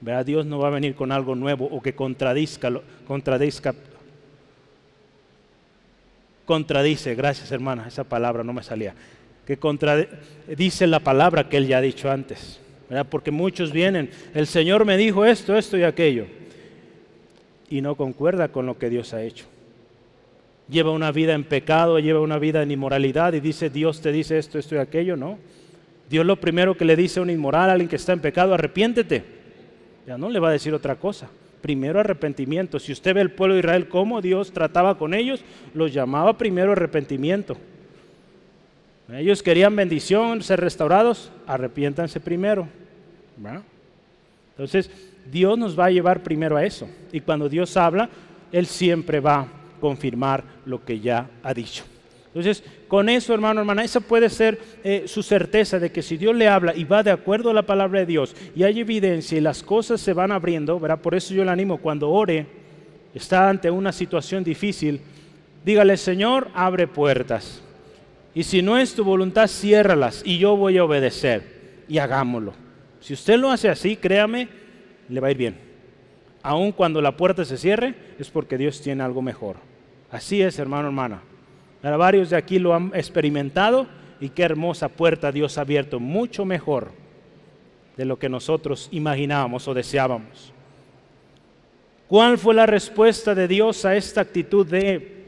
¿Verdad? Dios no va a venir con algo nuevo o que contradizca, contradizca, contradice, gracias hermana, esa palabra no me salía, que dice la palabra que Él ya ha dicho antes. Porque muchos vienen, el Señor me dijo esto, esto y aquello, y no concuerda con lo que Dios ha hecho lleva una vida en pecado, lleva una vida en inmoralidad y dice, Dios te dice esto, esto y aquello, no. Dios lo primero que le dice a un inmoral, a alguien que está en pecado, arrepiéntete. Ya no le va a decir otra cosa. Primero arrepentimiento. Si usted ve el pueblo de Israel cómo Dios trataba con ellos, los llamaba primero arrepentimiento. Ellos querían bendición, ser restaurados, arrepiéntanse primero. Entonces, Dios nos va a llevar primero a eso. Y cuando Dios habla, Él siempre va confirmar lo que ya ha dicho. Entonces, con eso, hermano, hermana, esa puede ser eh, su certeza de que si Dios le habla y va de acuerdo a la palabra de Dios y hay evidencia y las cosas se van abriendo, ¿verdad? Por eso yo le animo, cuando ore, está ante una situación difícil, dígale, Señor, abre puertas. Y si no es tu voluntad, ciérralas y yo voy a obedecer y hagámoslo. Si usted lo hace así, créame, le va a ir bien. Aun cuando la puerta se cierre, es porque Dios tiene algo mejor. Así es, hermano, hermana. Ahora, varios de aquí lo han experimentado y qué hermosa puerta Dios ha abierto, mucho mejor de lo que nosotros imaginábamos o deseábamos. ¿Cuál fue la respuesta de Dios a esta actitud de,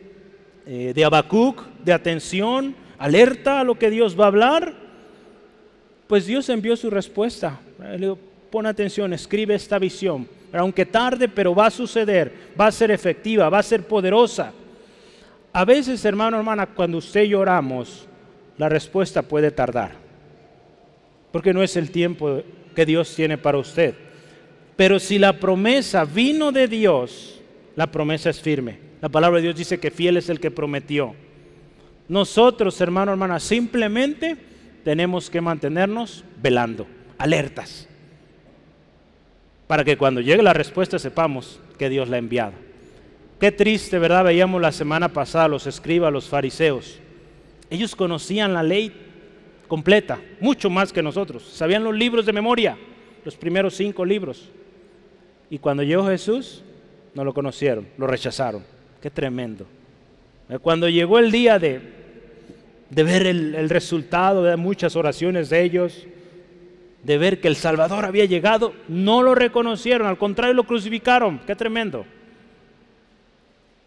eh, de Habacuc, de atención, alerta a lo que Dios va a hablar? Pues Dios envió su respuesta. Le digo, pon atención, escribe esta visión. Aunque tarde, pero va a suceder, va a ser efectiva, va a ser poderosa. A veces, hermano, hermana, cuando usted lloramos, la respuesta puede tardar, porque no es el tiempo que Dios tiene para usted. Pero si la promesa vino de Dios, la promesa es firme. La palabra de Dios dice que fiel es el que prometió. Nosotros, hermano, hermana, simplemente tenemos que mantenernos velando, alertas, para que cuando llegue la respuesta sepamos que Dios la ha enviado. Qué triste, ¿verdad? Veíamos la semana pasada los escribas, los fariseos. Ellos conocían la ley completa, mucho más que nosotros. Sabían los libros de memoria, los primeros cinco libros. Y cuando llegó Jesús, no lo conocieron, lo rechazaron. Qué tremendo. Cuando llegó el día de, de ver el, resultado de muchas oraciones de ellos, de ver que el Salvador había llegado, no lo reconocieron, al contrario lo crucificaron. Qué tremendo.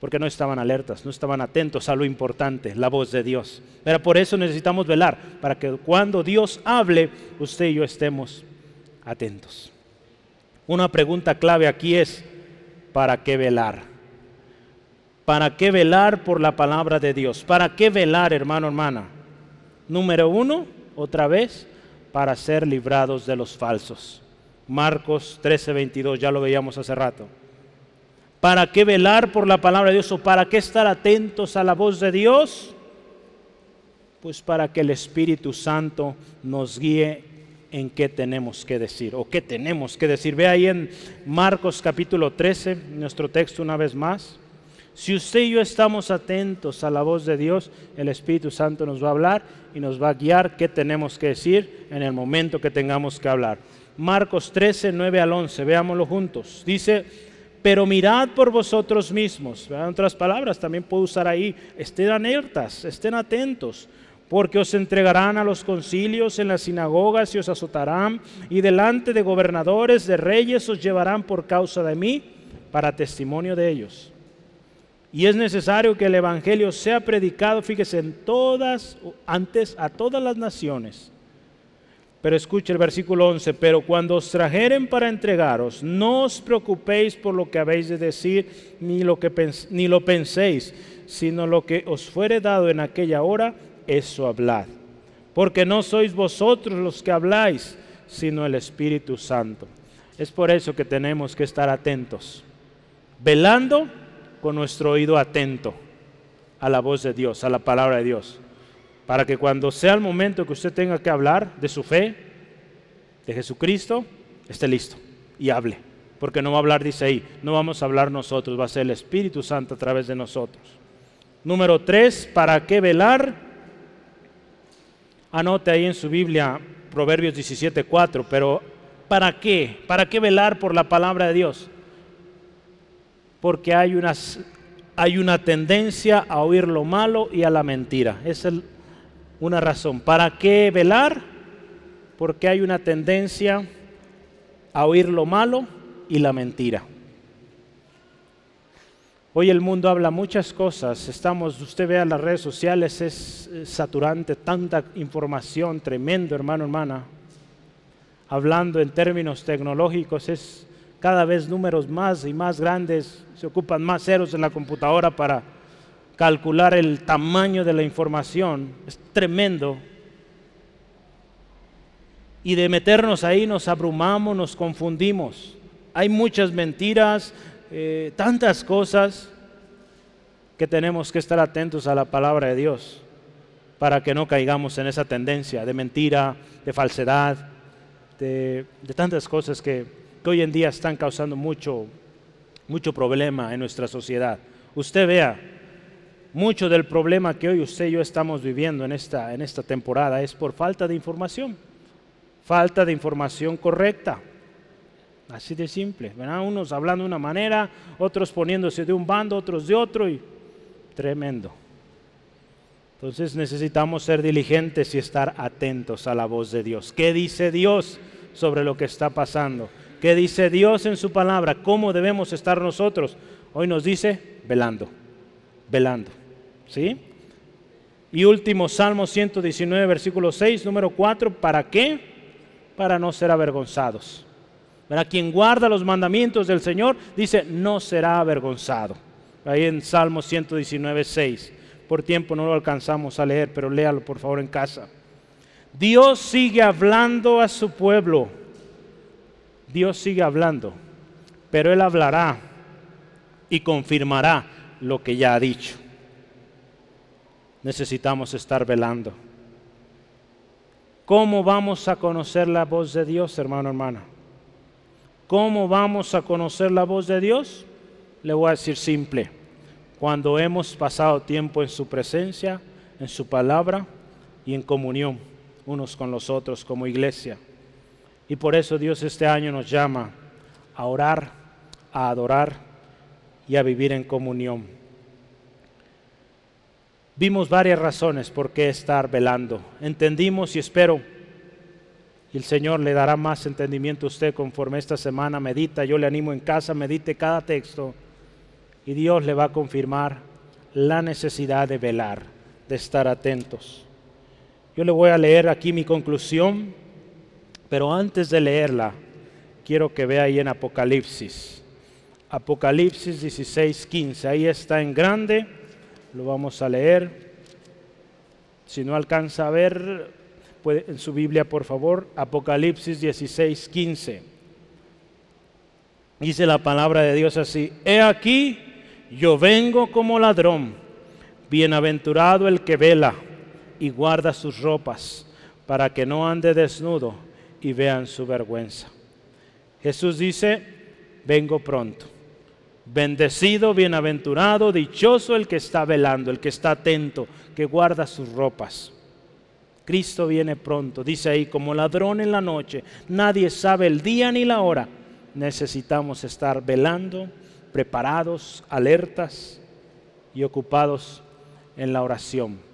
Porque no estaban alertas, no estaban atentos a lo importante, la voz de Dios. Pero por eso necesitamos velar, para que cuando Dios hable, usted y yo estemos atentos. Una pregunta clave aquí es, ¿para qué velar? ¿Para qué velar por la palabra de Dios? ¿Para qué velar, hermano, hermana? Número uno, otra vez, para ser librados de los falsos. Marcos 13:22, ya lo veíamos hace rato. ¿Para qué velar por la palabra de Dios o para qué estar atentos a la voz de Dios? Pues para que el Espíritu Santo nos guíe en qué tenemos que decir o qué tenemos que decir. Ve ahí en Marcos capítulo 13, nuestro texto una vez más. Si usted y yo estamos atentos a la voz de Dios, el Espíritu Santo nos va a hablar y nos va a guiar qué tenemos que decir en el momento que tengamos que hablar. Marcos 13, 9 al 11, veámoslo juntos. Dice, pero mirad por vosotros mismos. En otras palabras, también puedo usar ahí, estén alertas, estén atentos, porque os entregarán a los concilios en las sinagogas y os azotarán, y delante de gobernadores, de reyes os llevarán por causa de mí, para testimonio de ellos. Y es necesario que el Evangelio sea predicado, fíjese, en todas, antes a todas las naciones. Pero escuche el versículo 11, pero cuando os trajeren para entregaros, no os preocupéis por lo que habéis de decir, ni lo, que ni lo penséis, sino lo que os fuere dado en aquella hora, eso hablad. Porque no sois vosotros los que habláis, sino el Espíritu Santo. Es por eso que tenemos que estar atentos, velando con nuestro oído atento a la voz de Dios, a la palabra de Dios, para que cuando sea el momento que usted tenga que hablar de su fe, de Jesucristo, esté listo y hable. Porque no va a hablar, dice ahí, no vamos a hablar nosotros, va a ser el Espíritu Santo a través de nosotros. Número tres, ¿para qué velar? Anote ahí en su Biblia Proverbios 17.4, pero ¿para qué? ¿Para qué velar por la palabra de Dios? Porque hay una, hay una tendencia a oír lo malo y a la mentira. Esa es una razón. ¿Para qué velar? Porque hay una tendencia a oír lo malo y la mentira. Hoy el mundo habla muchas cosas, estamos, usted vea las redes sociales, es saturante, tanta información, tremendo hermano, hermana. Hablando en términos tecnológicos, es cada vez números más y más grandes, se ocupan más ceros en la computadora para calcular el tamaño de la información. Es tremendo. Y de meternos ahí nos abrumamos, nos confundimos. Hay muchas mentiras, eh, tantas cosas que tenemos que estar atentos a la palabra de Dios para que no caigamos en esa tendencia de mentira, de falsedad, de tantas cosas que hoy en día están causando mucho, mucho problema en nuestra sociedad. Usted vea, mucho del problema que hoy usted y yo estamos viviendo en esta, en esta temporada es por falta de información, falta de información correcta. Así de simple, ¿verdad? Unos hablando de una manera, otros poniéndose de un bando, otros de otro y tremendo. Entonces necesitamos ser diligentes y estar atentos a la voz de Dios. ¿Qué dice Dios sobre lo que está pasando? ¿Qué dice Dios en su palabra? ¿Cómo debemos estar nosotros? Hoy nos dice velando, velando. ¿Sí? Y último, Salmo 119, versículo 6, número 4, ¿para qué? Para no ser avergonzados. Para quien guarda los mandamientos del Señor, dice, no será avergonzado. Ahí en Salmo 119, 6. Por tiempo no lo alcanzamos a leer, pero léalo por favor en casa. Dios sigue hablando a su pueblo Dios sigue hablando, pero Él hablará y confirmará lo que ya ha dicho. Necesitamos estar velando. ¿Cómo vamos a conocer la voz de Dios, hermano, hermana? ¿Cómo vamos a conocer la voz de Dios? Le voy a decir simple. Cuando hemos pasado tiempo en su presencia, en su palabra y en comunión unos con los otros como iglesia. Y por eso Dios este año nos llama a orar, a adorar y a vivir en comunión. Vimos varias razones por qué estar velando. Entendimos y espero, Y el Señor le dará más entendimiento a usted conforme esta semana medita. Yo le animo en casa, medite cada texto. Y Dios le va a confirmar la necesidad de velar, de estar atentos. Yo le voy a leer aquí mi conclusión, pero antes de leerla, quiero que vea ahí en Apocalipsis. Apocalipsis 16, 15. Ahí está en grande. Lo vamos a leer. Si no alcanza a ver, puede, en su Biblia, por favor, Apocalipsis 16, 15. Dice la palabra de Dios así, he aquí, yo vengo como ladrón, bienaventurado el que vela y guarda sus ropas, para que no ande desnudo y vean su vergüenza. Jesús dice, vengo pronto. Bendecido, bienaventurado, dichoso el que está velando, el que está atento, que guarda sus ropas. Cristo viene pronto, dice ahí, como ladrón en la noche. Nadie sabe el día ni la hora. Necesitamos estar velando, preparados, alertas y ocupados en la oración.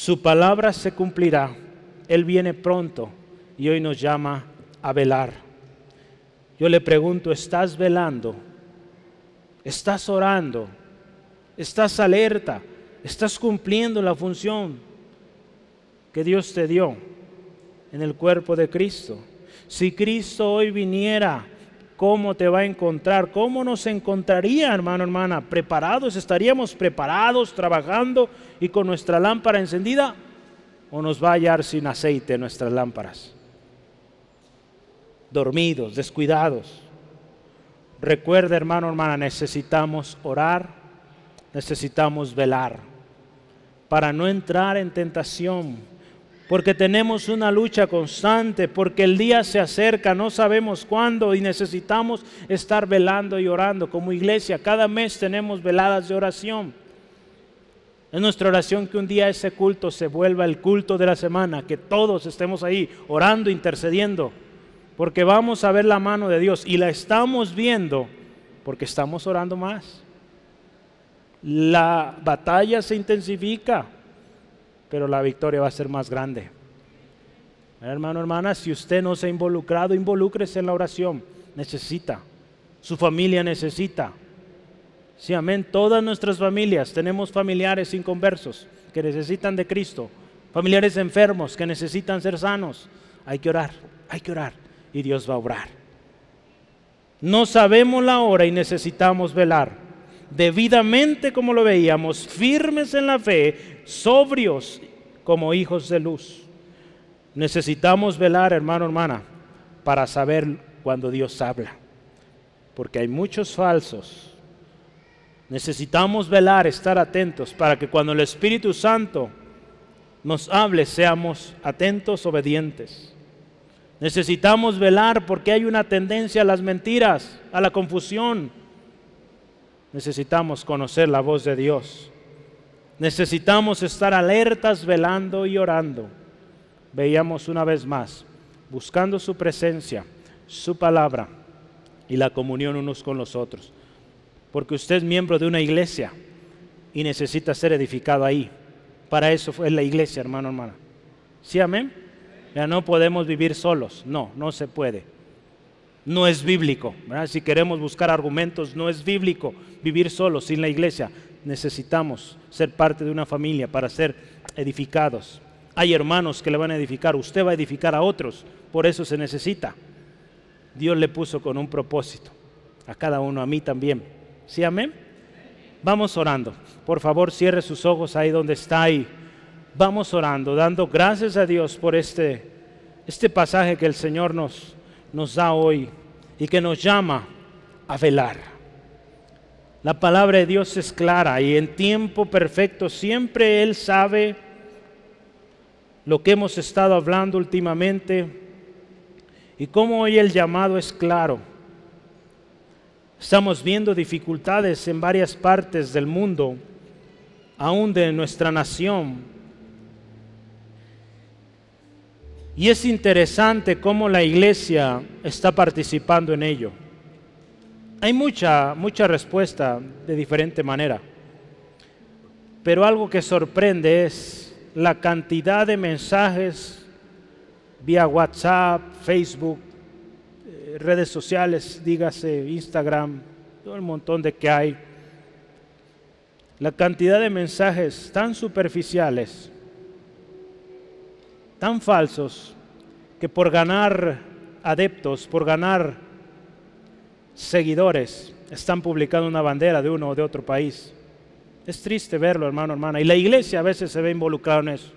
Su palabra se cumplirá. Él viene pronto y hoy nos llama a velar. Yo le pregunto, ¿estás velando? ¿Estás orando? ¿Estás alerta? ¿Estás cumpliendo la función que Dios te dio en el cuerpo de Cristo? Si Cristo hoy viniera, ¿cómo te va a encontrar? ¿Cómo nos encontraría, hermano, hermana? ¿Preparados? ¿Estaríamos preparados, trabajando y con nuestra lámpara encendida? ¿O nos va a hallar sin aceite nuestras lámparas? dormidos, descuidados. Recuerda, hermano, hermana, necesitamos orar, necesitamos velar para no entrar en tentación, porque tenemos una lucha constante, porque el día se acerca, no sabemos cuándo y necesitamos estar velando y orando. Como iglesia, cada mes tenemos veladas de oración. Es nuestra oración que un día ese culto se vuelva el culto de la semana, que todos estemos ahí orando, intercediendo porque vamos a ver la mano de Dios y la estamos viendo porque estamos orando más. La batalla se intensifica, pero la victoria va a ser más grande. Hermano, hermana, si usted no se ha involucrado, involúcrese en la oración. Necesita. Su familia necesita. Sí, amén. Todas nuestras familias tenemos familiares inconversos que necesitan de Cristo. Familiares enfermos que necesitan ser sanos. Hay que orar, hay que orar y Dios va a obrar. No sabemos la hora y necesitamos velar. Debidamente como lo veíamos, firmes en la fe, sobrios como hijos de luz. Necesitamos velar, hermano, hermana, para saber cuando Dios habla. Porque hay muchos falsos. Necesitamos velar, estar atentos para que cuando el Espíritu Santo nos hable seamos atentos, obedientes. Necesitamos velar porque hay una tendencia a las mentiras, a la confusión. Necesitamos conocer la voz de Dios. Necesitamos estar alertas, velando y orando. Veíamos una vez más, buscando su presencia, su palabra y la comunión unos con los otros. Porque usted es miembro de una iglesia y necesita ser edificado ahí. Para eso fue la iglesia, hermano, hermana. ¿Sí, amén? Ya no podemos vivir solos. No, no se puede. No es bíblico. Si queremos buscar argumentos, no es bíblico vivir solos sin la iglesia. Necesitamos ser parte de una familia para ser edificados. Hay hermanos que le van a edificar, usted va a edificar a otros, por eso se necesita. Dios le puso con un propósito, a cada uno, a mí también. ¿Sí, amén? Vamos orando. Por favor, cierre sus ojos ahí donde está ahí vamos orando, dando gracias a Dios por este, este pasaje que el Señor nos, nos da hoy y que nos llama a velar. La palabra de Dios es clara y en tiempo perfecto siempre Él sabe lo que hemos estado hablando últimamente y cómo hoy el llamado es claro. Estamos viendo dificultades en varias partes del mundo, aún de nuestra nación, Y es interesante cómo la iglesia está participando en ello. Hay mucha, mucha respuesta de diferente manera. Pero algo que sorprende es la cantidad de mensajes vía WhatsApp, Facebook, eh, redes sociales, dígase Instagram, todo el montón de que hay. La cantidad de mensajes tan superficiales, tan falsos, que por ganar adeptos, por ganar seguidores, están publicando una bandera de uno o de otro país. Es triste verlo, hermano, hermana. Y la iglesia a veces se ve involucrada en eso.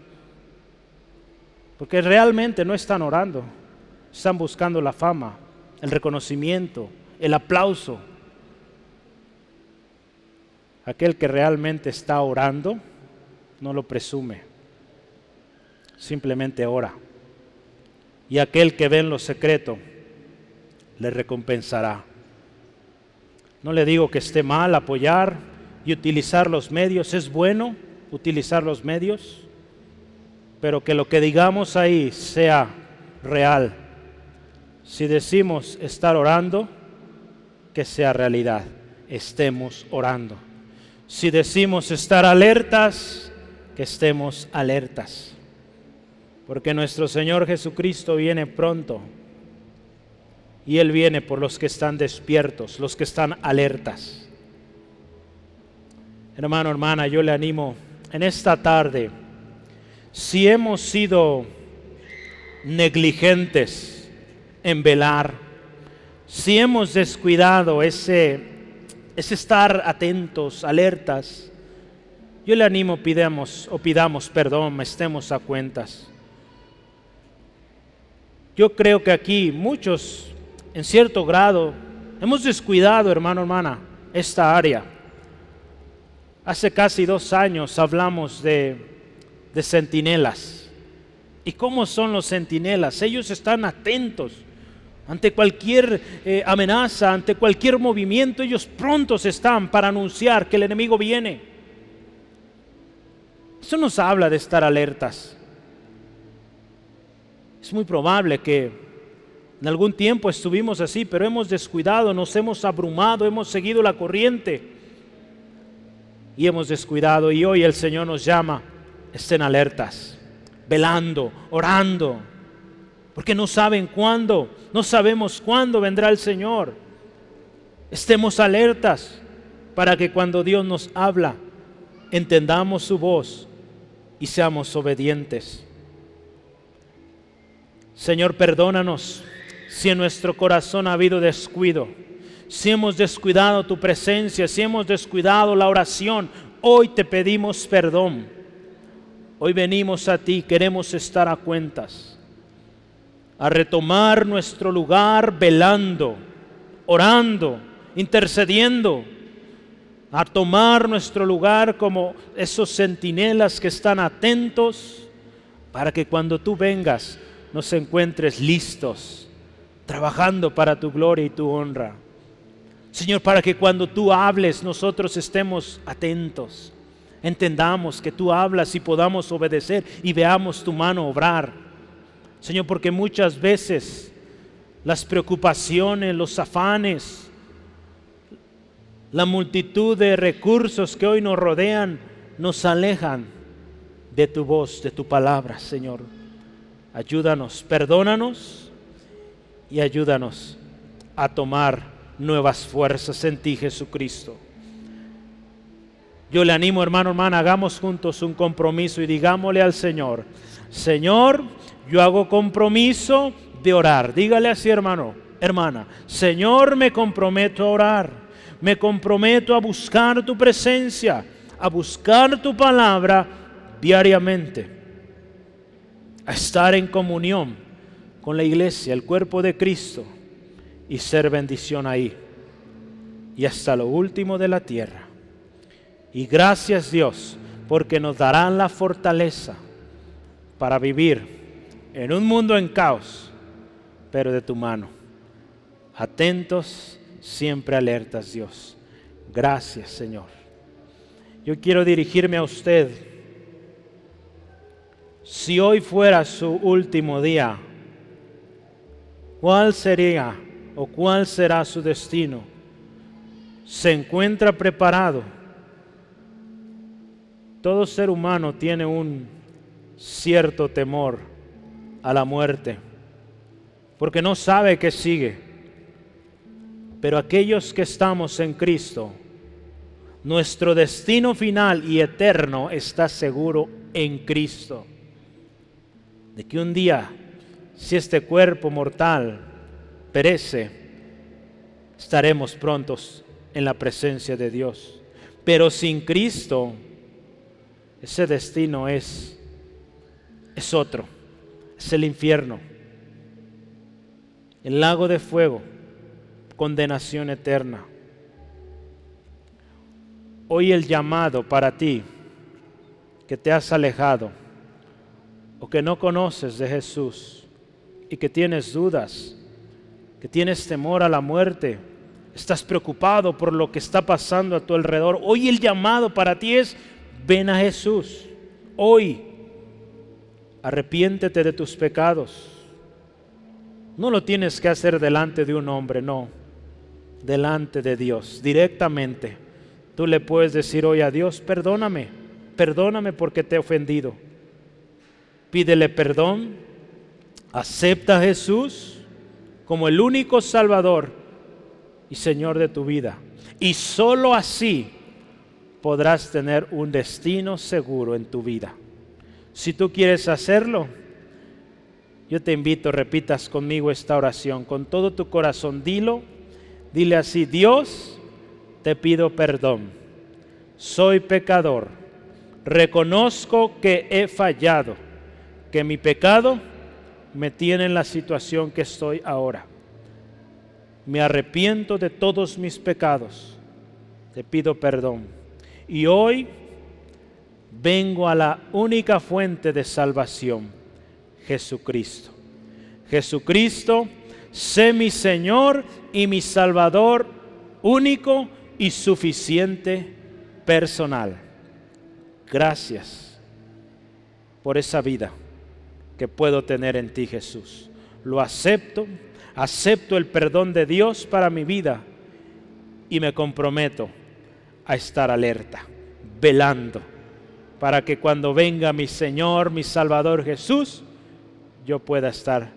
Porque realmente no están orando. Están buscando la fama, el reconocimiento, el aplauso. Aquel que realmente está orando no lo presume. Simplemente ora. Y aquel que ve en lo secreto le recompensará. No le digo que esté mal apoyar y utilizar los medios. Es bueno utilizar los medios pero que lo que digamos ahí sea real. Si decimos estar orando, que sea realidad. Estemos orando. Si decimos estar alertas, que estemos alertas. Porque nuestro Señor Jesucristo viene pronto. Y Él viene por los que están despiertos, los que están alertas. Hermano, hermana, yo le animo en esta tarde si hemos sido negligentes en velar, si hemos descuidado ese, ese estar atentos, alertas, yo le animo, pidamos o pidamos perdón, estemos a cuentas. Yo creo que aquí muchos, en cierto grado, hemos descuidado, hermano, hermana, esta área. Hace casi dos años hablamos de de centinelas. ¿Y cómo son los centinelas? Ellos están atentos ante cualquier eh, amenaza, ante cualquier movimiento, ellos prontos están para anunciar que el enemigo viene. Eso nos habla de estar alertas. Es muy probable que en algún tiempo estuvimos así, pero hemos descuidado, nos hemos abrumado, hemos seguido la corriente y hemos descuidado. Y hoy el Señor nos llama estén alertas, velando, orando, porque no saben cuándo, no sabemos cuándo vendrá el Señor. Estemos alertas para que cuando Dios nos habla, entendamos su voz y seamos obedientes. Señor, perdónanos si en nuestro corazón ha habido descuido, si hemos descuidado tu presencia, si hemos descuidado la oración. Hoy te pedimos perdón Hoy venimos a ti, queremos estar a cuentas, a retomar nuestro lugar velando, orando, intercediendo, a tomar nuestro lugar como esos centinelas que están atentos para que cuando tú vengas nos encuentres listos, trabajando para tu gloria y tu honra. Señor, para que cuando tú hables nosotros estemos atentos entendamos que tú hablas y podamos obedecer y veamos tu mano obrar. Señor, porque muchas veces las preocupaciones, los afanes, la multitud de recursos que hoy nos rodean nos alejan de tu voz, de tu palabra, Señor. Ayúdanos, perdónanos y ayúdanos a tomar nuevas fuerzas en ti, Jesucristo. Yo le animo, hermano, hermana, hagamos juntos un compromiso y digámosle al Señor, Señor, yo hago compromiso de orar. Dígale así, hermano, hermana, Señor, me comprometo a orar. Me comprometo a buscar tu presencia, a buscar tu palabra diariamente, a estar en comunión con la iglesia, el cuerpo de Cristo, y ser bendición ahí, y hasta lo último de la tierra. Y gracias Dios, porque nos darán la fortaleza para vivir en un mundo en caos, pero de tu mano. Atentos, siempre alertas Dios. Gracias Señor. Yo quiero dirigirme a usted. Si hoy fuera su último día, ¿cuál sería o cuál será su destino? ¿Se encuentra preparado? Todo ser humano tiene un cierto temor a la muerte, porque no sabe qué sigue. Pero aquellos que estamos en Cristo, nuestro destino final y eterno está seguro en Cristo. De que un día, si este cuerpo mortal perece, estaremos prontos en la presencia de Dios. Pero sin Cristo, ese destino es, es otro, es el infierno, el lago de fuego, condenación eterna. Hoy el llamado para ti que te has alejado o que no conoces de Jesús y que tienes dudas, que tienes temor a la muerte, estás preocupado por lo que está pasando a tu alrededor, hoy el llamado para ti es, ven a Jesús. Hoy, arrepiéntete de tus pecados. No lo tienes que hacer delante de un hombre, no, delante de Dios, directamente. Tú le puedes decir hoy a Dios, perdóname, perdóname porque te he ofendido. Pídele perdón, acepta a Jesús como el único Salvador y Señor de tu vida. Y sólo así podrás tener un destino seguro en tu vida. Si tú quieres hacerlo, yo te invito, repitas conmigo esta oración con todo tu corazón. Dilo, dile así, Dios, te pido perdón. Soy pecador. Reconozco que he fallado, que mi pecado me tiene en la situación que estoy ahora me arrepiento de todos mis pecados, te pido perdón. Y hoy vengo a la única fuente de salvación, Jesucristo. Jesucristo, sé mi Señor y mi Salvador único y suficiente personal. Gracias por esa vida que puedo tener en ti, Jesús. Lo acepto acepto el perdón de Dios para mi vida y me comprometo a estar alerta, velando, para que cuando venga mi Señor, mi Salvador Jesús, yo pueda estar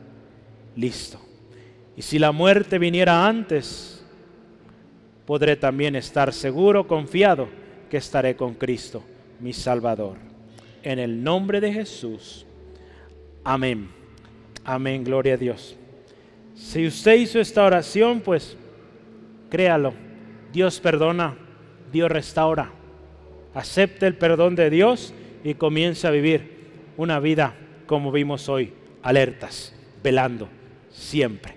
listo. Y si la muerte viniera antes, podré también estar seguro, confiado, que estaré con Cristo, mi Salvador. En el nombre de Jesús. Amén. Amén, gloria a Dios. Si usted hizo esta oración, pues créalo. Dios perdona, Dios restaura. Acepte el perdón de Dios y comience a vivir una vida como vimos hoy, alertas, velando, siempre.